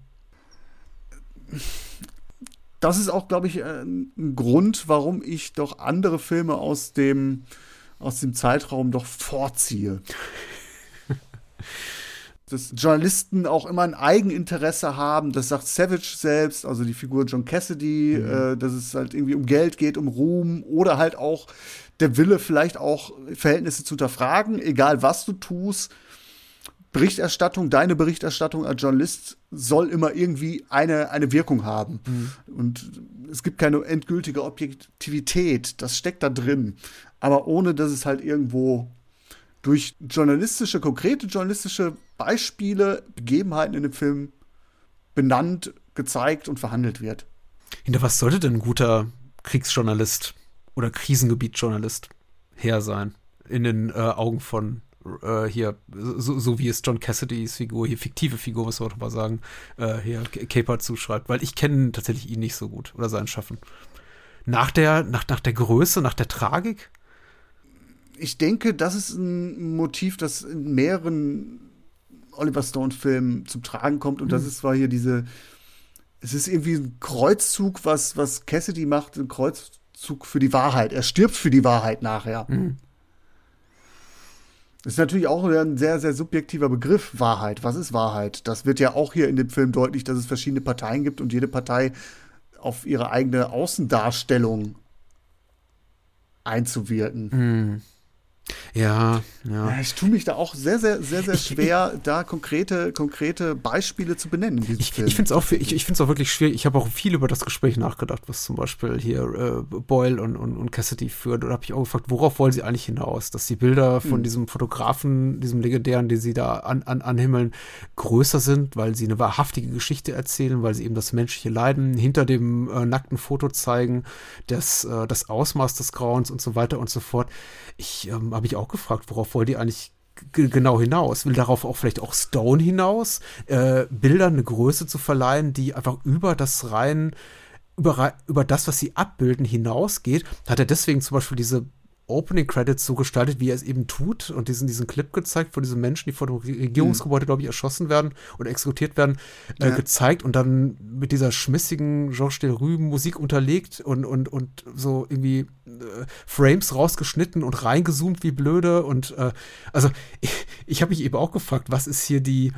das ist auch, glaube ich, äh, ein Grund, warum ich doch andere Filme aus dem, aus dem Zeitraum doch vorziehe. dass Journalisten auch immer ein Eigeninteresse haben. Das sagt Savage selbst, also die Figur John Cassidy, mhm. äh, dass es halt irgendwie um Geld geht, um Ruhm oder halt auch der Wille, vielleicht auch Verhältnisse zu hinterfragen, egal was du tust. Berichterstattung, deine Berichterstattung als Journalist soll immer irgendwie eine, eine Wirkung haben. Mhm. Und es gibt keine endgültige Objektivität, das steckt da drin. Aber ohne, dass es halt irgendwo durch journalistische, konkrete journalistische Beispiele, Begebenheiten in dem Film benannt, gezeigt und verhandelt wird. Hinter was sollte denn ein guter Kriegsjournalist oder Krisengebietjournalist her sein? In den äh, Augen von äh, hier, so, so, wie es John Cassidys Figur, hier fiktive Figur, was wir mal sagen, äh, hier Caper zuschreibt, weil ich kenne tatsächlich ihn nicht so gut oder sein Schaffen. Nach der, nach, nach der Größe, nach der Tragik? Ich denke, das ist ein Motiv, das in mehreren Oliver Stone-Filmen zum Tragen kommt und mhm. das ist zwar hier diese, es ist irgendwie ein Kreuzzug, was, was Cassidy macht, ein Kreuzzug für die Wahrheit. Er stirbt für die Wahrheit nachher. Mhm. Das ist natürlich auch ein sehr, sehr subjektiver Begriff, Wahrheit. Was ist Wahrheit? Das wird ja auch hier in dem Film deutlich, dass es verschiedene Parteien gibt und jede Partei auf ihre eigene Außendarstellung einzuwirken. Mhm. Ja, ja. Ich tue mich da auch sehr, sehr, sehr, sehr schwer, ich, da konkrete, konkrete Beispiele zu benennen. ich ich finde es auch, ich, ich auch wirklich schwierig. Ich habe auch viel über das Gespräch nachgedacht, was zum Beispiel hier äh, Boyle und, und, und Cassidy führt. Und habe ich auch gefragt, worauf wollen sie eigentlich hinaus? Dass die Bilder von hm. diesem Fotografen, diesem legendären, den sie da an, an, anhimmeln, größer sind, weil sie eine wahrhaftige Geschichte erzählen, weil sie eben das menschliche Leiden hinter dem äh, nackten Foto zeigen, das, äh, das Ausmaß des Grauens und so weiter und so fort. Ich ähm, habe ich auch gefragt, worauf wollt ihr eigentlich genau hinaus? Will darauf auch vielleicht auch Stone hinaus, äh, Bildern eine Größe zu verleihen, die einfach über das rein, über, über das, was sie abbilden, hinausgeht? Hat er deswegen zum Beispiel diese Opening Credits so gestaltet, wie er es eben tut und diesen, diesen Clip gezeigt von diesen Menschen, die vor dem Regierungsgebäude, mhm. glaube ich, erschossen werden oder exekutiert werden, äh, ja. gezeigt und dann mit dieser schmissigen Georges Delrue Musik unterlegt und, und, und so irgendwie äh, Frames rausgeschnitten und reingezoomt wie blöde und äh, also ich, ich habe mich eben auch gefragt, was ist hier die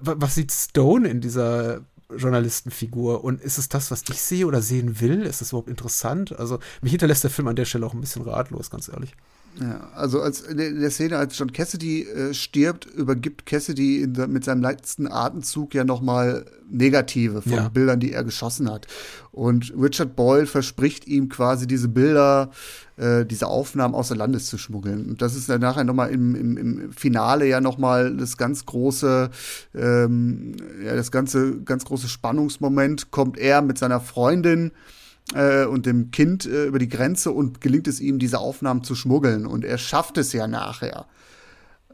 was sieht Stone in dieser Journalistenfigur. Und ist es das, was ich sehe oder sehen will? Ist es überhaupt interessant? Also mich hinterlässt der Film an der Stelle auch ein bisschen ratlos, ganz ehrlich. Ja, also als in der Szene, als John Cassidy äh, stirbt, übergibt Cassidy der, mit seinem letzten Atemzug ja nochmal Negative von ja. Bildern, die er geschossen hat. Und Richard Boyle verspricht ihm quasi diese Bilder, äh, diese Aufnahmen außer Landes zu schmuggeln. Und das ist dann nachher nochmal im, im, im Finale ja nochmal das ganz große, ähm, ja, das ganze, ganz große Spannungsmoment. Kommt er mit seiner Freundin äh, und dem Kind äh, über die Grenze und gelingt es ihm, diese Aufnahmen zu schmuggeln. Und er schafft es ja nachher.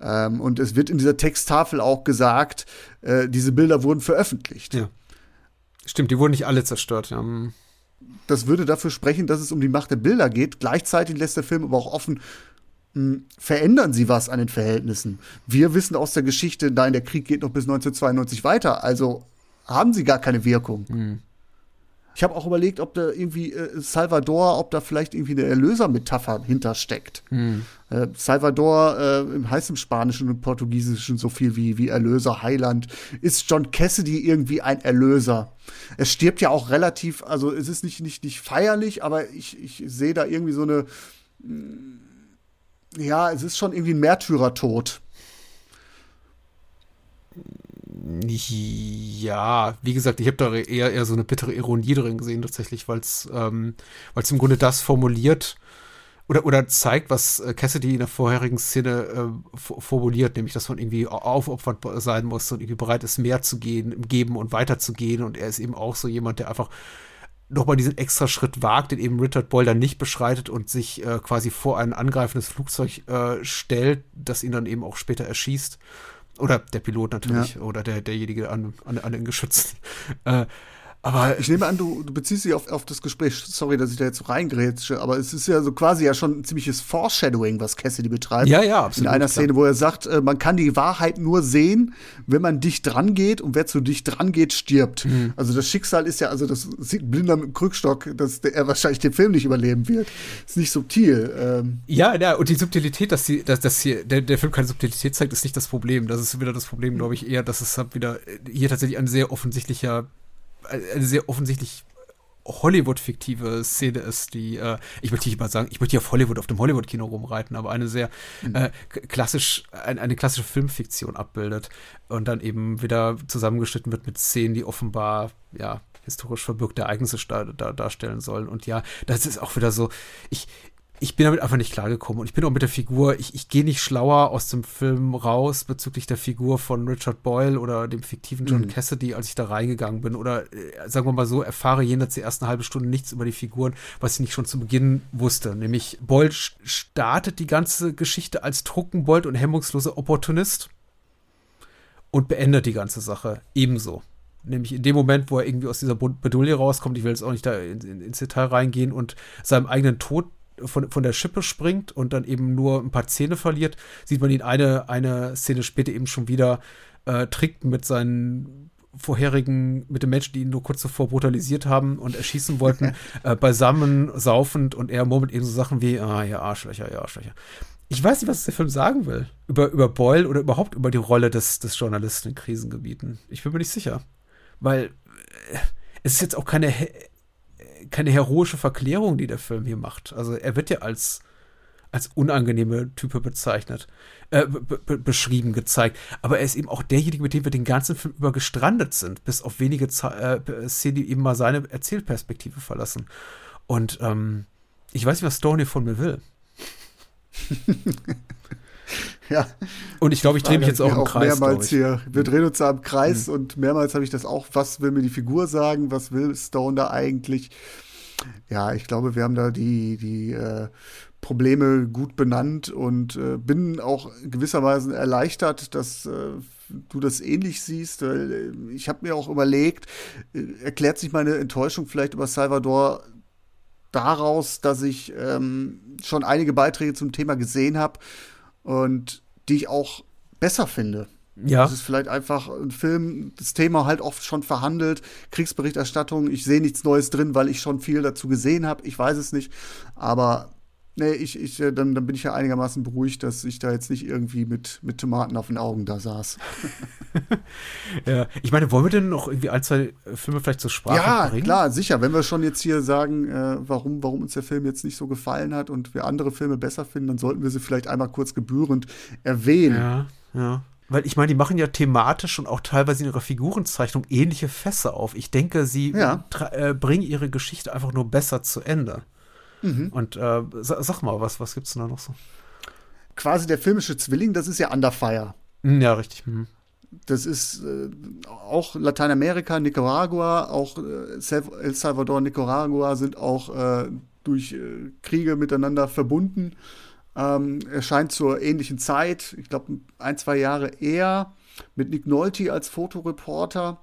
Ähm, und es wird in dieser Texttafel auch gesagt, äh, diese Bilder wurden veröffentlicht. Ja. Stimmt, die wurden nicht alle zerstört. Ja. Das würde dafür sprechen, dass es um die Macht der Bilder geht. Gleichzeitig lässt der Film aber auch offen, mh, hm, verändern sie was an den Verhältnissen. Wir wissen aus der Geschichte, nein, der Krieg geht noch bis 1992 weiter, also haben sie gar keine Wirkung. Mhm. Ich habe auch überlegt, ob da irgendwie äh, Salvador, ob da vielleicht irgendwie eine Erlösermetapher hintersteckt. Hm. Äh, Salvador äh, heißt im Spanischen und Portugiesischen so viel wie, wie Erlöser, Heiland. Ist John Cassidy irgendwie ein Erlöser? Es stirbt ja auch relativ, also es ist nicht, nicht, nicht feierlich, aber ich, ich sehe da irgendwie so eine, mm, ja, es ist schon irgendwie ein Märtyrertod. Ja, wie gesagt, ich habe da eher, eher so eine bittere Ironie drin gesehen, tatsächlich, weil es ähm, im Grunde das formuliert oder, oder zeigt, was äh, Cassidy in der vorherigen Szene äh, formuliert, nämlich, dass man irgendwie aufopfernd sein muss und irgendwie bereit ist, mehr zu gehen, geben und weiterzugehen. Und er ist eben auch so jemand, der einfach nochmal diesen extra Schritt wagt, den eben Richard Boyle dann nicht beschreitet und sich äh, quasi vor ein angreifendes Flugzeug äh, stellt, das ihn dann eben auch später erschießt. Oder der Pilot natürlich, ja. oder der, derjenige an, an, an den Geschützen. Äh, Aber ich nehme an, du, du beziehst dich auf, auf das Gespräch. Sorry, dass ich da jetzt so reingrätsche, aber es ist ja so quasi ja schon ein ziemliches Foreshadowing, was Cassidy betreibt. Ja, ja, absolut. In einer Szene, wo er sagt, äh, man kann die Wahrheit nur sehen, wenn man dicht dran geht und wer zu dicht dran geht, stirbt. Mhm. Also das Schicksal ist ja, also das sieht Blinder mit dem Krückstock, dass der, er wahrscheinlich den Film nicht überleben wird. Ist nicht subtil. Ähm. Ja, ja, und die Subtilität, dass, die, dass, dass hier der, der Film keine Subtilität zeigt, ist nicht das Problem. Das ist wieder das Problem, glaube ich, eher, dass es halt wieder hier tatsächlich ein sehr offensichtlicher eine sehr offensichtlich Hollywood-fiktive Szene ist, die, äh, ich möchte nicht mal sagen, ich möchte hier auf Hollywood, auf dem Hollywood-Kino rumreiten, aber eine sehr mhm. äh, klassisch, ein, eine klassische Filmfiktion abbildet und dann eben wieder zusammengeschnitten wird mit Szenen, die offenbar, ja, historisch verbürgte Ereignisse da, da, darstellen sollen. Und ja, das ist auch wieder so, ich, ich bin damit einfach nicht klargekommen und ich bin auch mit der Figur, ich, ich gehe nicht schlauer aus dem Film raus bezüglich der Figur von Richard Boyle oder dem fiktiven John mhm. Cassidy, als ich da reingegangen bin. Oder äh, sagen wir mal so, erfahre jenseits der ersten halbe Stunde nichts über die Figuren, was ich nicht schon zu Beginn wusste. Nämlich Boyle startet die ganze Geschichte als Trunkenbold und hemmungsloser Opportunist und beendet die ganze Sache ebenso. Nämlich in dem Moment, wo er irgendwie aus dieser Bedulie rauskommt, ich will jetzt auch nicht da in, in, ins Detail reingehen und seinem eigenen Tod von, von der Schippe springt und dann eben nur ein paar Zähne verliert, sieht man ihn eine, eine Szene später eben schon wieder äh, trinkt mit seinen vorherigen, mit den Menschen, die ihn nur kurz zuvor brutalisiert haben und erschießen wollten, äh, beisammen, saufend und er murmelt eben so Sachen wie, ah, ja, Arschlöcher, ja, Arschlöcher. Ich weiß nicht, was der Film sagen will. Über, über Boyle oder überhaupt über die Rolle des, des Journalisten in Krisengebieten. Ich bin mir nicht sicher. Weil äh, es ist jetzt auch keine keine heroische Verklärung, die der Film hier macht. Also er wird ja als, als unangenehme Type bezeichnet, äh, beschrieben, gezeigt. Aber er ist eben auch derjenige, mit dem wir den ganzen Film über gestrandet sind, bis auf wenige Ze äh, Szenen, die eben mal seine Erzählperspektive verlassen. Und ähm, ich weiß nicht, was Stoney von mir will. ja. Und ich glaube, ich drehe mich jetzt auch im auch Kreis. Mehrmals hier. Wir drehen uns da im Kreis mhm. und mehrmals habe ich das auch. Was will mir die Figur sagen? Was will Stone da eigentlich? Ja, ich glaube, wir haben da die, die äh, Probleme gut benannt und äh, bin auch gewisserweise erleichtert, dass äh, du das ähnlich siehst. Äh, ich habe mir auch überlegt, äh, erklärt sich meine Enttäuschung vielleicht über Salvador daraus, dass ich ähm, schon einige Beiträge zum Thema gesehen habe und die ich auch besser finde. Ja. Das ist vielleicht einfach ein Film, das Thema halt oft schon verhandelt, Kriegsberichterstattung, ich sehe nichts Neues drin, weil ich schon viel dazu gesehen habe, ich weiß es nicht, aber nee, ich, ich, äh, dann, dann bin ich ja einigermaßen beruhigt, dass ich da jetzt nicht irgendwie mit, mit Tomaten auf den Augen da saß. ja, ich meine, wollen wir denn noch irgendwie ein, zwei Filme vielleicht zur Sprache ja, bringen? Ja, klar, sicher. Wenn wir schon jetzt hier sagen, äh, warum, warum uns der Film jetzt nicht so gefallen hat und wir andere Filme besser finden, dann sollten wir sie vielleicht einmal kurz gebührend erwähnen. Ja, ja. Weil ich meine, die machen ja thematisch und auch teilweise in ihrer Figurenzeichnung ähnliche Fässer auf. Ich denke, sie ja. äh, bringen ihre Geschichte einfach nur besser zu Ende. Mhm. Und äh, sag mal, was, was es denn da noch so? Quasi der filmische Zwilling, das ist ja Under Fire. Hm, ja, richtig. Mhm. Das ist äh, auch Lateinamerika, Nicaragua, auch äh, El Salvador, Nicaragua sind auch äh, durch äh, Kriege miteinander verbunden. Ähm, erscheint zur ähnlichen Zeit, ich glaube ein, zwei Jahre eher, mit Nick Nolte als Fotoreporter.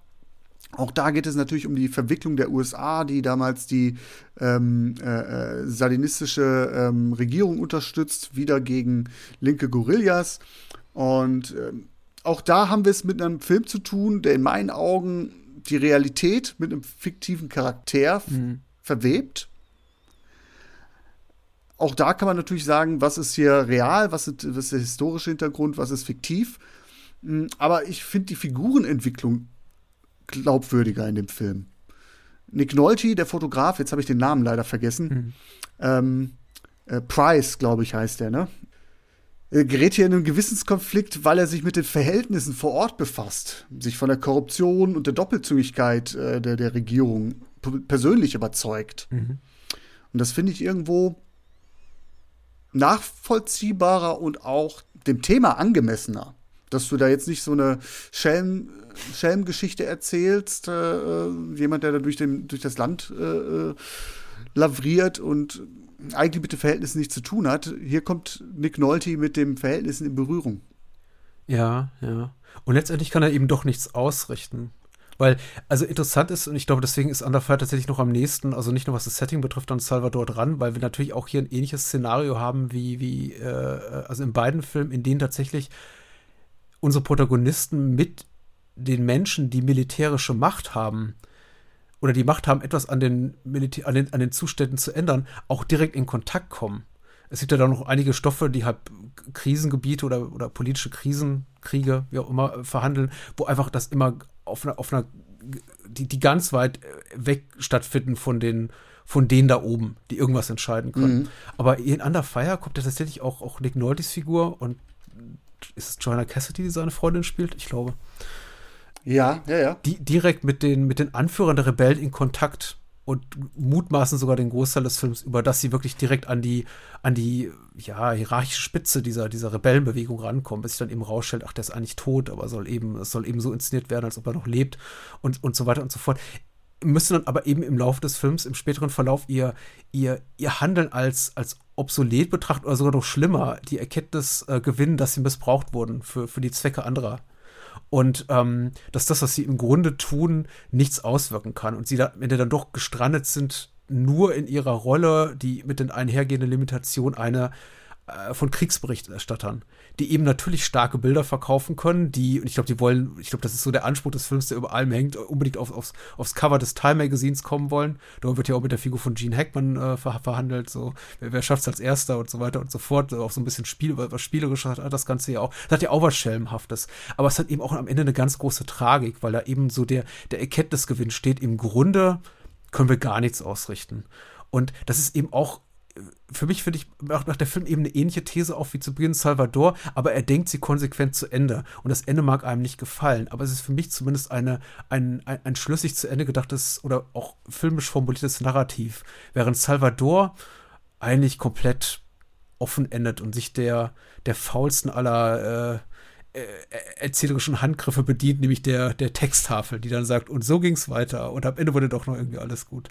Auch da geht es natürlich um die Verwicklung der USA, die damals die ähm, äh, äh, salinistische ähm, Regierung unterstützt, wieder gegen linke Guerillas. Und ähm, auch da haben wir es mit einem Film zu tun, der in meinen Augen die Realität mit einem fiktiven Charakter mhm. verwebt. Auch da kann man natürlich sagen, was ist hier real, was ist, was ist der historische Hintergrund, was ist fiktiv. Hm, aber ich finde die Figurenentwicklung glaubwürdiger in dem Film. Nick Nolte, der Fotograf, jetzt habe ich den Namen leider vergessen. Mhm. Ähm, äh, Price, glaube ich, heißt der, ne? Er gerät hier in einen Gewissenskonflikt, weil er sich mit den Verhältnissen vor Ort befasst, sich von der Korruption und der Doppelzügigkeit äh, der, der Regierung persönlich überzeugt. Mhm. Und das finde ich irgendwo nachvollziehbarer und auch dem Thema angemessener. Dass du da jetzt nicht so eine Schelm, Schelmgeschichte erzählst, äh, jemand, der da durch, den, durch das Land äh, äh, lavriert und eigentlich mit den Verhältnissen nichts zu tun hat. Hier kommt Nick Nolte mit den Verhältnissen in Berührung. Ja, ja. Und letztendlich kann er eben doch nichts ausrichten. Weil, also interessant ist, und ich glaube, deswegen ist Under Fire tatsächlich noch am nächsten, also nicht nur was das Setting betrifft, an Salvador dran, weil wir natürlich auch hier ein ähnliches Szenario haben wie, wie äh, also in beiden Filmen, in denen tatsächlich unsere Protagonisten mit den Menschen, die militärische Macht haben, oder die Macht haben, etwas an den, Militär, an den, an den Zuständen zu ändern, auch direkt in Kontakt kommen. Es gibt ja da noch einige Stoffe, die halt Krisengebiete oder, oder politische Krisenkriege, wie auch immer, verhandeln, wo einfach das immer auf einer, auf einer die, die ganz weit äh, weg stattfinden von den, von denen da oben, die irgendwas entscheiden können. Mhm. Aber in Under Fire kommt ja tatsächlich auch, auch Nick Nolte's Figur und ist es Joanna Cassidy, die seine Freundin spielt? Ich glaube. Ja, ja, ja. Die direkt mit den, mit den Anführern der Rebellen in Kontakt und mutmaßen sogar den Großteil des Films über, dass sie wirklich direkt an die, an die, ja, hierarchische Spitze dieser, dieser Rebellenbewegung rankommen, bis sich dann eben rausstellt, ach, der ist eigentlich tot, aber soll eben, es soll eben so inszeniert werden, als ob er noch lebt und, und so weiter und so fort. Müssen dann aber eben im Laufe des Films, im späteren Verlauf, ihr, ihr, ihr Handeln als, als obsolet betrachten oder sogar noch schlimmer, die Erkenntnis äh, gewinnen, dass sie missbraucht wurden für, für die Zwecke anderer und ähm, dass das, was sie im Grunde tun, nichts auswirken kann. Und sie da Ende dann doch gestrandet sind, nur in ihrer Rolle, die mit den einhergehenden Limitationen einer äh, von Kriegsberichterstattern, die eben natürlich starke Bilder verkaufen können, die, und ich glaube, die wollen, ich glaube, das ist so der Anspruch des Films, der über allem hängt, unbedingt auf, aufs, aufs Cover des Time Magazines kommen wollen. Da wird ja auch mit der Figur von Gene Hackman äh, ver verhandelt, so, wer, wer schafft es als Erster und so weiter und so fort, auch so ein bisschen Spiel, was Spielerisches hat das Ganze ja auch. Das hat ja auch was Schelmhaftes. Aber es hat eben auch am Ende eine ganz große Tragik, weil da eben so der, der Erkenntnisgewinn steht, im Grunde können wir gar nichts ausrichten. Und das ist eben auch für mich finde ich, macht der Film eben eine ähnliche These auf wie zu Beginn Salvador, aber er denkt sie konsequent zu Ende. Und das Ende mag einem nicht gefallen, aber es ist für mich zumindest eine, ein, ein, ein schlüssig zu Ende gedachtes oder auch filmisch formuliertes Narrativ. Während Salvador eigentlich komplett offen endet und sich der, der faulsten aller äh, äh, erzählerischen Handgriffe bedient, nämlich der, der Texttafel, die dann sagt, und so ging es weiter und am Ende wurde doch noch irgendwie alles gut.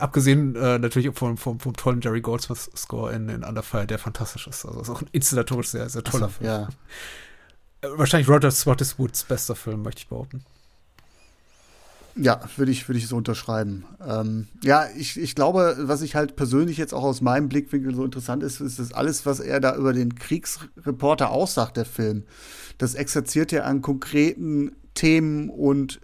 Abgesehen äh, natürlich vom, vom, vom, tollen Jerry Goldsmith-Score in, in Under Fire, der fantastisch ist. Also ist auch ein inszenatorisch sehr, sehr toller so, Film. Ja. Äh, wahrscheinlich Roger Spottiswoods bester Film, möchte ich behaupten. Ja, würde ich, würde ich so unterschreiben. Ähm, ja, ich, ich glaube, was ich halt persönlich jetzt auch aus meinem Blickwinkel so interessant ist, ist, dass alles, was er da über den Kriegsreporter aussagt, der Film, das exerziert ja an konkreten Themen und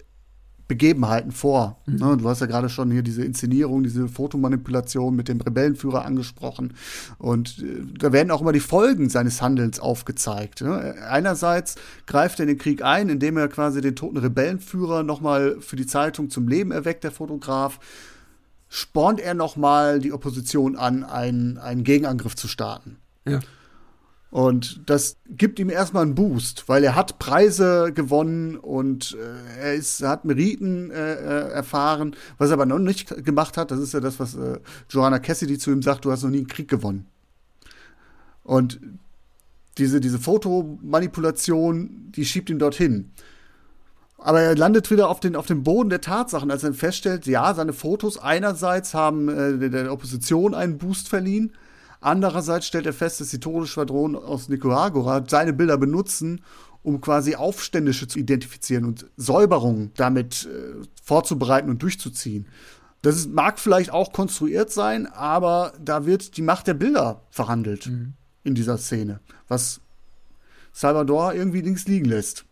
Begebenheiten vor. Mhm. Ne, du hast ja gerade schon hier diese Inszenierung, diese Fotomanipulation mit dem Rebellenführer angesprochen. Und äh, da werden auch immer die Folgen seines Handelns aufgezeigt. Ne? Einerseits greift er in den Krieg ein, indem er quasi den toten Rebellenführer nochmal für die Zeitung zum Leben erweckt, der Fotograf. Spornt er nochmal die Opposition an, einen, einen Gegenangriff zu starten. Ja. Und das gibt ihm erstmal einen Boost, weil er hat Preise gewonnen und äh, er, ist, er hat Meriten äh, äh, erfahren. Was er aber noch nicht gemacht hat, das ist ja das, was äh, Joanna Cassidy zu ihm sagt, du hast noch nie einen Krieg gewonnen. Und diese, diese Fotomanipulation, die schiebt ihn dorthin. Aber er landet wieder auf den, auf dem Boden der Tatsachen, als er feststellt, ja, seine Fotos einerseits haben äh, der Opposition einen Boost verliehen, Andererseits stellt er fest, dass die Todesschwadronen aus Nicaragua seine Bilder benutzen, um quasi Aufständische zu identifizieren und Säuberungen damit äh, vorzubereiten und durchzuziehen. Das ist, mag vielleicht auch konstruiert sein, aber da wird die Macht der Bilder verhandelt mhm. in dieser Szene, was Salvador irgendwie links liegen lässt.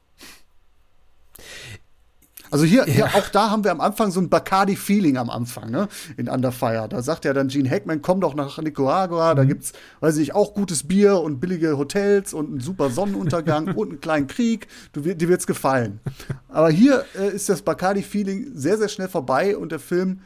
Also hier, ja. hier, auch da haben wir am Anfang so ein Bacardi-Feeling am Anfang, ne? In Under Fire. Da sagt ja dann Gene Hackman, komm doch nach Nicaragua, mhm. da gibt's, weiß ich, auch gutes Bier und billige Hotels und einen super Sonnenuntergang und einen kleinen Krieg. Du, dir wird's gefallen. Aber hier äh, ist das Bacardi-Feeling sehr, sehr schnell vorbei und der Film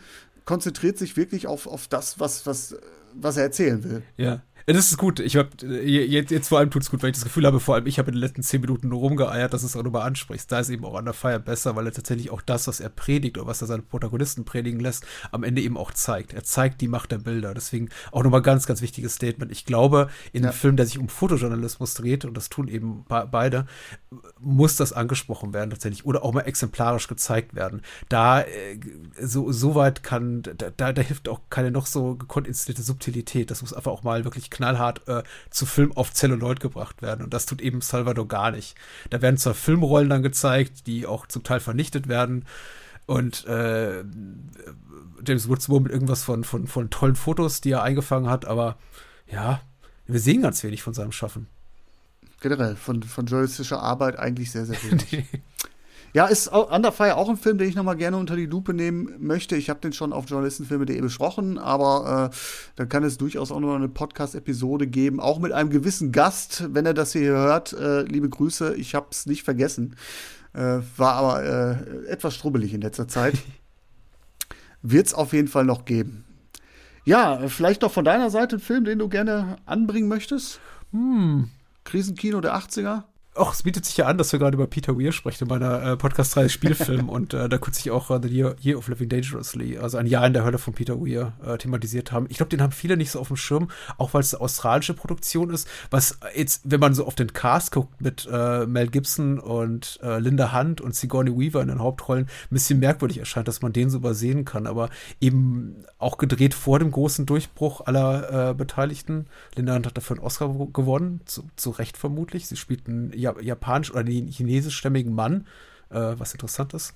konzentriert sich wirklich auf, auf das, was, was, was er erzählen will. Ja. Das ist gut. Ich hab, jetzt, jetzt vor allem tut es gut, weil ich das Gefühl habe, vor allem ich habe in den letzten zehn Minuten nur rumgeeiert, dass du es auch nochmal ansprichst. Da ist eben auch an der Feier besser, weil er tatsächlich auch das, was er predigt oder was er seine Protagonisten predigen lässt, am Ende eben auch zeigt. Er zeigt die Macht der Bilder. Deswegen auch nochmal ganz, ganz wichtiges Statement. Ich glaube, in ja. einem Film, der sich um Fotojournalismus dreht, und das tun eben beide, muss das angesprochen werden tatsächlich oder auch mal exemplarisch gezeigt werden. Da, äh, so, so weit kann, da, da hilft auch keine noch so gekonnt inszenierte Subtilität. Das muss einfach auch mal wirklich knallhart äh, zu Film auf Celluloid gebracht werden. Und das tut eben Salvador gar nicht. Da werden zwar Filmrollen dann gezeigt, die auch zum Teil vernichtet werden. Und äh, James Woods mit irgendwas von, von, von tollen Fotos, die er eingefangen hat, aber ja, wir sehen ganz wenig von seinem Schaffen. Generell, von, von journalistischer Arbeit eigentlich sehr, sehr wenig. Ja, ist Under Fire auch ein Film, den ich nochmal gerne unter die Lupe nehmen möchte. Ich habe den schon auf journalistenfilme.de besprochen, aber äh, da kann es durchaus auch noch eine Podcast-Episode geben, auch mit einem gewissen Gast, wenn er das hier hört. Äh, liebe Grüße, ich habe es nicht vergessen. Äh, war aber äh, etwas strubbelig in letzter Zeit. Wird es auf jeden Fall noch geben. Ja, vielleicht noch von deiner Seite ein Film, den du gerne anbringen möchtest? Hm. Krisenkino der 80er? Ach, es bietet sich ja an, dass wir gerade über Peter Weir sprechen in meiner äh, Podcast-Reihe Spielfilm und äh, da kurz sich auch uh, The Year, Year, of Living Dangerously, also ein Jahr in der Hölle von Peter Weir äh, thematisiert haben. Ich glaube, den haben viele nicht so auf dem Schirm, auch weil es eine australische Produktion ist, was jetzt, wenn man so auf den Cast guckt mit äh, Mel Gibson und äh, Linda Hunt und Sigourney Weaver in den Hauptrollen, ein bisschen merkwürdig erscheint, dass man den so übersehen kann, aber eben auch gedreht vor dem großen Durchbruch aller äh, Beteiligten. Linda Hunt hat dafür einen Oscar gewonnen, zu, zu Recht vermutlich. Sie spielt ja japanisch oder den chinesischstämmigen Mann, äh, was interessant ist.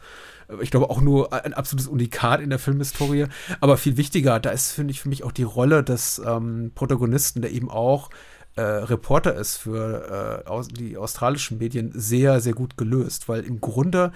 Ich glaube auch nur ein absolutes Unikat in der Filmhistorie. Aber viel wichtiger, da ist, finde ich, für mich auch die Rolle des ähm, Protagonisten, der eben auch äh, Reporter ist für äh, aus, die australischen Medien, sehr, sehr gut gelöst, weil im Grunde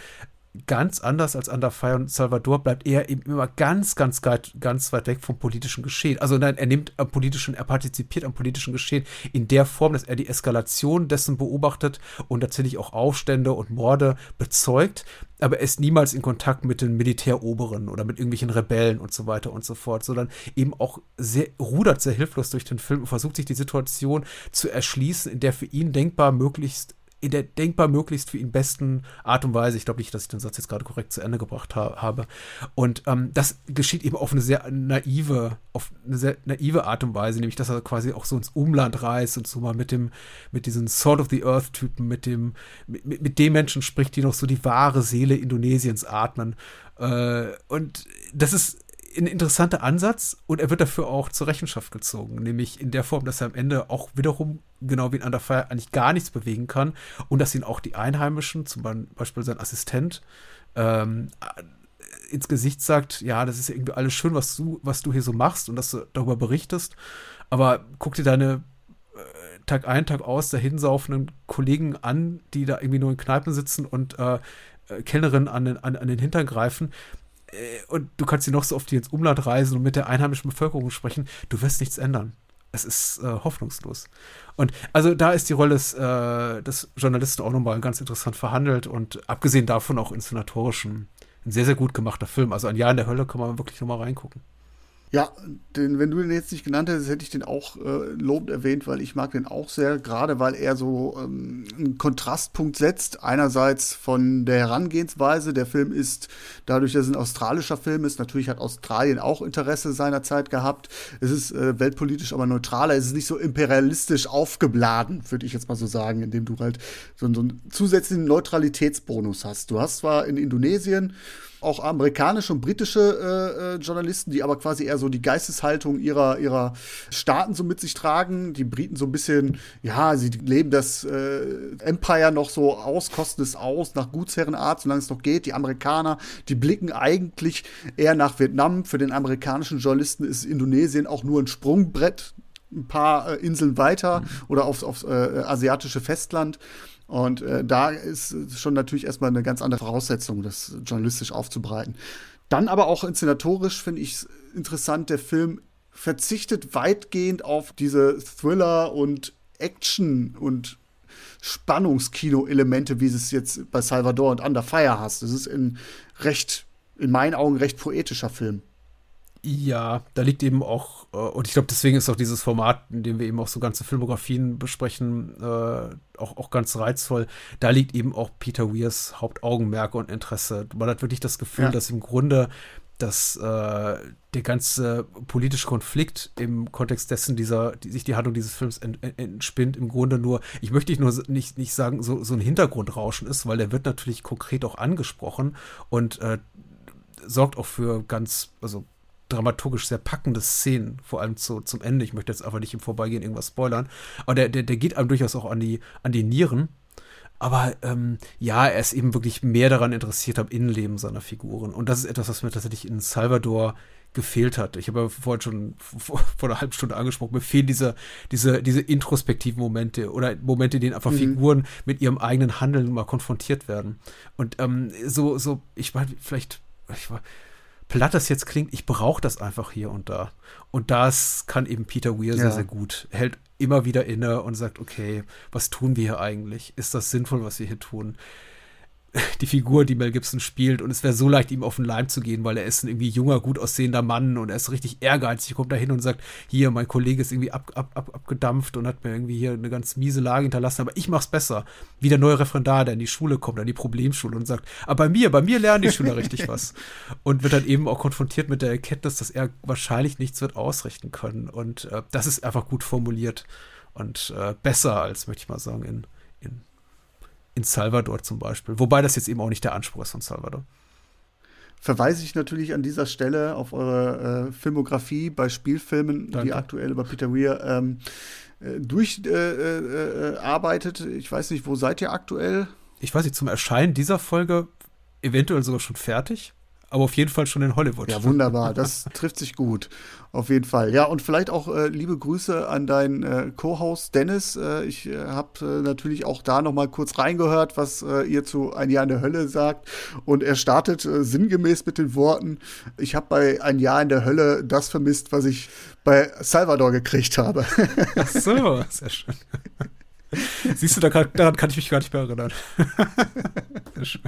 ganz anders als Under Fire und Salvador bleibt er eben immer ganz, ganz, ganz weit weg vom politischen Geschehen. Also nein, er nimmt am politischen, er partizipiert am politischen Geschehen in der Form, dass er die Eskalation dessen beobachtet und tatsächlich auch Aufstände und Morde bezeugt, aber er ist niemals in Kontakt mit den Militäroberen oder mit irgendwelchen Rebellen und so weiter und so fort, sondern eben auch sehr, rudert sehr hilflos durch den Film und versucht sich die Situation zu erschließen, in der für ihn denkbar möglichst in der denkbar möglichst für ihn besten Art und Weise. Ich glaube nicht, dass ich den Satz jetzt gerade korrekt zu Ende gebracht ha habe. Und ähm, das geschieht eben auf eine sehr naive, auf eine sehr naive Art und Weise, nämlich dass er quasi auch so ins Umland reist und so mal mit dem, mit diesen Sword of the Earth-Typen, mit dem, mit, mit den Menschen spricht, die noch so die wahre Seele Indonesiens atmen. Äh, und das ist ein interessanter Ansatz und er wird dafür auch zur Rechenschaft gezogen, nämlich in der Form, dass er am Ende auch wiederum, genau wie in Under Fire, eigentlich gar nichts bewegen kann und dass ihn auch die Einheimischen, zum Beispiel sein Assistent, ähm, ins Gesicht sagt, ja, das ist irgendwie alles schön, was du, was du hier so machst und dass du darüber berichtest, aber guck dir deine äh, Tag ein, Tag aus dahinsaufenden Kollegen an, die da irgendwie nur in Kneipen sitzen und äh, äh Kellnerinnen an den, an, an den Hintern greifen. äh, und du kannst sie noch so oft ins Umland reisen und mit der einheimischen Bevölkerung sprechen, du wirst nichts ändern. Es ist äh, hoffnungslos. Und also da ist die Rolle des, äh, des Journalisten auch nochmal ganz interessant verhandelt und abgesehen davon auch inszenatorisch ein, ein sehr, sehr gut gemachter Film. Also ein Jahr in der Hölle kann man wirklich nochmal reingucken. Ja, den, wenn du den jetzt nicht genannt hättest, hätte ich den auch äh, lobend erwähnt, weil ich mag den auch sehr, gerade weil er so ähm, einen Kontrastpunkt setzt. Einerseits von der Herangehensweise, der Film ist, dadurch, dass es ein australischer Film ist, natürlich hat Australien auch Interesse seiner Zeit gehabt. Es ist äh, weltpolitisch aber neutraler, es ist nicht so imperialistisch aufgebladen, würde ich jetzt mal so sagen, indem du halt so, so einen zusätzlichen Neutralitätsbonus hast. Du hast zwar in Indonesien auch amerikanische und britische äh, äh, Journalisten, die aber quasi eher so die Geisteshaltung ihrer, ihrer Staaten so mit sich tragen. Die Briten so ein bisschen, ja, sie leben das äh, Empire noch so aus, kosten es aus, nach Gutsherrenart, solange es noch geht. Die Amerikaner, die blicken eigentlich eher nach Vietnam. Für den amerikanischen Journalisten ist Indonesien auch nur ein Sprungbrett, ein paar äh, Inseln weiter mhm. oder aufs, aufs äh, asiatische Festland. Und äh, da ist schon natürlich erstmal eine ganz andere Voraussetzung, das journalistisch aufzubereiten. Dann aber auch inszenatorisch finde ich interessant, der Film verzichtet weitgehend auf diese Thriller und Action und Spannungskino-Elemente, wie es jetzt bei Salvador und Under Fire hast. Das ist ein recht, in meinen Augen, recht poetischer Film. Ja, da liegt eben auch, äh, und ich glaube, deswegen ist auch dieses Format, in dem wir eben auch so ganze Filmografien besprechen, äh, auch, auch ganz reizvoll. Da liegt eben auch Peter Weirs Hauptaugenmerk und Interesse. Man hat wirklich das Gefühl, ja. dass im Grunde dass äh, der ganze politische Konflikt im Kontext dessen, dieser, die, sich die Handlung dieses Films ent, ent, entspinnt, im Grunde nur, ich möchte nicht nur nicht, nicht sagen, so, so ein Hintergrundrauschen ist, weil der wird natürlich konkret auch angesprochen und äh, sorgt auch für ganz, also dramaturgisch sehr packende Szenen, vor allem zu, zum Ende. Ich möchte jetzt einfach nicht im Vorbeigehen irgendwas spoilern, aber der, der, der geht einem durchaus auch an die, an die Nieren. Aber ähm, ja, er ist eben wirklich mehr daran interessiert am Innenleben seiner Figuren. Und das ist etwas, was mir tatsächlich in Salvador gefehlt hat. Ich habe ja vorhin schon vor, vor einer halben Stunde angesprochen, mir fehlen diese, diese, diese introspektiven Momente oder Momente, in denen einfach mhm. Figuren mit ihrem eigenen Handeln mal konfrontiert werden. Und ähm, so, so, ich meine, vielleicht, ich war, platt das jetzt klingt, ich brauche das einfach hier und da. Und das kann eben Peter Weir ja. sehr, sehr gut. Er hält immer wieder inne und sagt, okay, was tun wir hier eigentlich? Ist das sinnvoll, was wir hier tun? die Figur, die Mel Gibson spielt. Und es wäre so leicht, ihm auf den Leim zu gehen, weil er ist ein irgendwie junger, gut aussehender Mann und er ist richtig ehrgeizig, kommt da hin und sagt, hier, mein Kollege ist irgendwie ab, ab, ab, abgedampft und hat mir irgendwie hier eine ganz miese Lage hinterlassen, aber ich mach's besser. Wie der neue Referendar, der in die Schule kommt, an die Problemschule und sagt, aber bei mir, bei mir lernen die Schüler richtig was. Und wird dann eben auch konfrontiert mit der Erkenntnis, dass er wahrscheinlich nichts wird ausrichten können. Und äh, das ist einfach gut formuliert und äh, besser als, möchte ich mal sagen, in, in in Salvador zum Beispiel. Wobei das jetzt eben auch nicht der Anspruch ist von Salvador. Verweise ich natürlich an dieser Stelle auf eure äh, Filmografie bei Spielfilmen, Danke. die aktuell über Peter Weir ähm, äh, durcharbeitet. Äh, äh, ich weiß nicht, wo seid ihr aktuell? Ich weiß nicht, zum Erscheinen dieser Folge eventuell sogar schon fertig aber auf jeden Fall schon in Hollywood. Ja, wunderbar. Das trifft sich gut. Auf jeden Fall. Ja, und vielleicht auch äh, liebe Grüße an deinen äh, Co-Host Dennis. Äh, ich äh, habe äh, natürlich auch da noch mal kurz reingehört, was äh, ihr zu Ein Jahr in der Hölle sagt. Und er startet sinngemäß mit den Worten: Ich habe bei Ein Jahr in der Hölle das vermisst, was ich bei Salvador gekriegt habe. Ach so, sehr schön. Siehst du, daran kann ich mich gar nicht mehr erinnern. Sehr schön.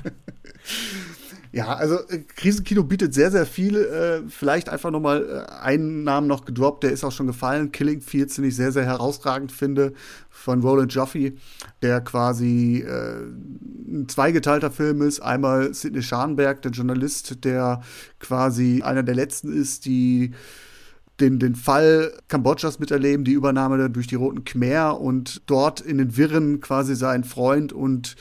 Ja, also äh, Krisenkino bietet sehr, sehr viel. Äh, vielleicht einfach noch mal äh, einen Namen noch gedroppt, der ist auch schon gefallen. Killing Fields, den ich sehr, sehr herausragend finde, von Roland Joffe, der quasi äh, ein zweigeteilter Film ist. Einmal Sidney Scharnberg, der Journalist, der quasi einer der letzten ist, die den, den Fall Kambodschas miterleben, die Übernahme durch die Roten Khmer und dort in den Wirren quasi seinen Freund und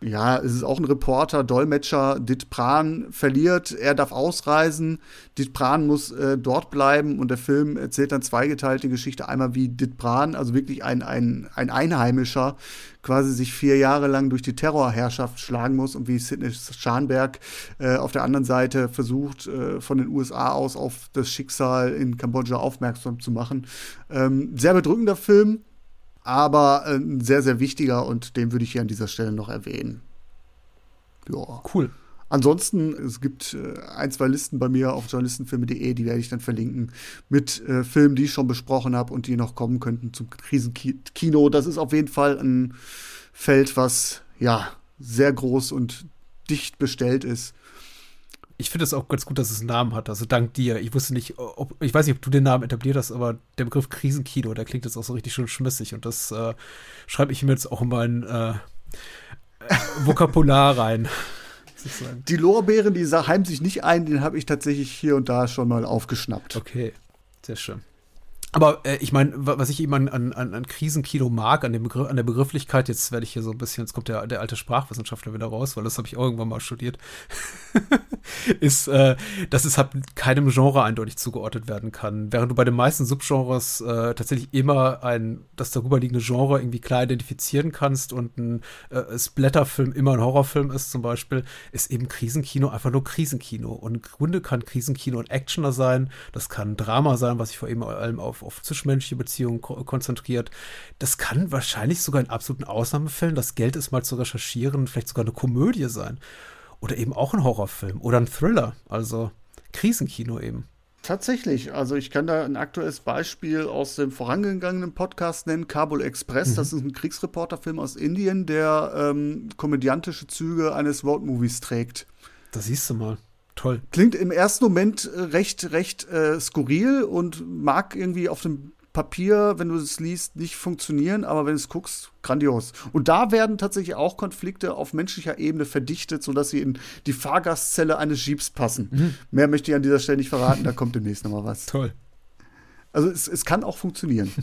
ja, es ist auch ein Reporter, Dolmetscher, Dit Pran verliert, er darf ausreisen, Dit Pran muss äh, dort bleiben und der Film erzählt dann zweigeteilte Geschichte. Einmal wie Dit Pran, also wirklich ein, ein, ein Einheimischer, quasi sich vier Jahre lang durch die Terrorherrschaft schlagen muss und wie Sidney Scharnberg äh, auf der anderen Seite versucht, äh, von den USA aus auf das Schicksal in Kambodscha aufmerksam zu machen. Ähm, sehr bedrückender Film, aber äh, ein sehr, sehr wichtiger und den würde ich hier an dieser Stelle noch erwähnen. Ja. Cool. Ansonsten, es gibt äh, ein, zwei Listen bei mir auf journalistenfilme.de, die werde ich dann verlinken, mit äh, Filmen, die ich schon besprochen habe und die noch kommen könnten zum Krisenkino. Das ist auf jeden Fall ein Feld, was ja sehr groß und dicht bestellt ist ich finde es auch ganz gut, dass es einen Namen hat. Also dank dir. Ich wusste nicht, ob, ich weiß nicht, ob du den Namen etabliert hast, aber der Begriff Krisenkino, der klingt jetzt auch so richtig schön schmissig und das äh, schreibe ich mir jetzt auch in mein äh, Vokabular rein. Die Lorbeeren, die heimen sich nicht ein, den habe ich tatsächlich hier und da schon mal aufgeschnappt. Okay, sehr schön. Aber äh, ich meine, was ich eben an, an, an Krisenkino mag, an, dem Begriff, an der Begrifflichkeit, jetzt werde ich hier so ein bisschen, jetzt kommt der, der alte Sprachwissenschaftler wieder raus, weil das habe ich irgendwann mal studiert, ist, äh, dass es halt keinem Genre eindeutig zugeordnet werden kann. Während du bei den meisten Subgenres äh, tatsächlich immer ein, das darüber liegende Genre irgendwie klar identifizieren kannst und ein äh, Splatterfilm immer ein Horrorfilm ist zum Beispiel, ist eben Krisenkino einfach nur Krisenkino. Und im Grunde kann Krisenkino ein Actioner sein, das kann Drama sein, was ich vor allem auf auf, auf zwischenmenschliche Beziehungen ko konzentriert. Das kann wahrscheinlich sogar in absoluten Ausnahmefällen, das Geld ist mal zu recherchieren, vielleicht sogar eine Komödie sein. Oder eben auch ein Horrorfilm oder ein Thriller. Also Krisenkino eben. Tatsächlich, also ich kann da ein aktuelles Beispiel aus dem vorangegangenen Podcast nennen, Kabul Express. Mhm. Das ist ein Kriegsreporterfilm aus Indien, der ähm, komödiantische Züge eines Roadmovies trägt. Da siehst du mal. Toll. Klingt im ersten Moment äh, recht, recht äh, skurril und mag irgendwie auf dem Papier, wenn du es liest, nicht funktionieren, aber wenn du es guckst, grandios. Und da werden tatsächlich auch Konflikte auf menschlicher Ebene verdichtet, sodass sie in die Fahrgastzelle eines Jeeps passen. Mhm. Mehr möchte ich an dieser Stelle nicht verraten, da kommt demnächst noch mal was. Toll. Also es, es kann auch funktionieren.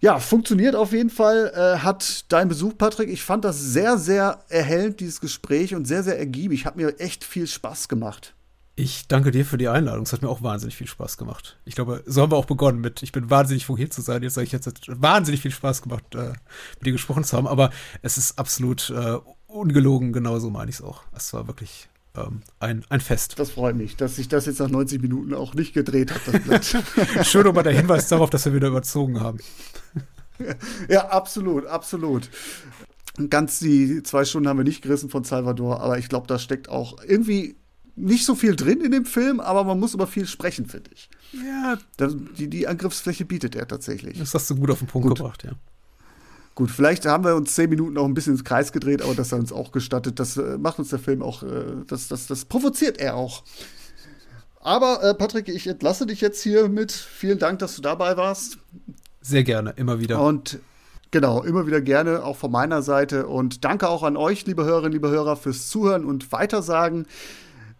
Ja, funktioniert auf jeden Fall. Äh, hat dein Besuch, Patrick. Ich fand das sehr, sehr erhellend, dieses Gespräch und sehr, sehr ergiebig. Hat mir echt viel Spaß gemacht. Ich danke dir für die Einladung. Es hat mir auch wahnsinnig viel Spaß gemacht. Ich glaube, so haben wir auch begonnen mit, ich bin wahnsinnig froh hier zu sein. Jetzt sage ich jetzt, hat wahnsinnig viel Spaß gemacht, äh, mit dir gesprochen zu haben. Aber es ist absolut äh, ungelogen, genauso meine ich es auch. Es war wirklich ähm, ein, ein Fest. Das freut mich, dass sich das jetzt nach 90 Minuten auch nicht gedreht hat, das Blatt. Schön nochmal der Hinweis darauf, dass wir wieder überzogen haben. Ja, absolut, absolut. Ganz die zwei Stunden haben wir nicht gerissen von Salvador, aber ich glaube, da steckt auch irgendwie nicht so viel drin in dem Film, aber man muss über viel sprechen, finde ich. Ja. die, die Angriffsfläche bietet er tatsächlich. Das hast du gut auf den Punkt gut. gebracht, ja. Gut, vielleicht haben wir uns zehn Minuten auch ein bisschen ins Kreis gedreht, aber das hat uns auch gestattet. Das äh, macht uns der Film auch, äh, das, das, das provoziert er auch. Aber äh, Patrick, ich entlasse dich jetzt hier mit. Vielen Dank, dass du dabei warst. Sehr gerne, immer wieder. Und Genau, immer wieder gerne, auch von meiner Seite. Und danke auch an euch, liebe Hörerinnen, liebe Hörer, fürs Zuhören und Weitersagen.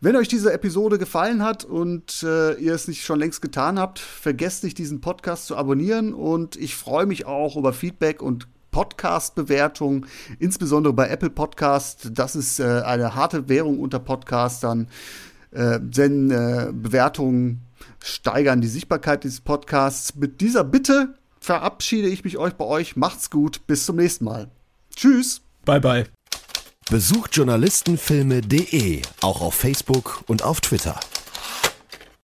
Wenn euch diese Episode gefallen hat und äh, ihr es nicht schon längst getan habt, vergesst nicht, diesen Podcast zu abonnieren. Und ich freue mich auch über Feedback und Podcast-Bewertungen, insbesondere bei Apple Podcast. Das ist äh, eine harte Währung unter Podcastern, äh, denn äh, Bewertungen steigern die Sichtbarkeit dieses Podcasts. Mit dieser Bitte verabschiede ich mich euch bei euch. Macht's gut, bis zum nächsten Mal. Tschüss. Bye bye. Besucht journalistenfilme.de, auch auf Facebook und auf Twitter.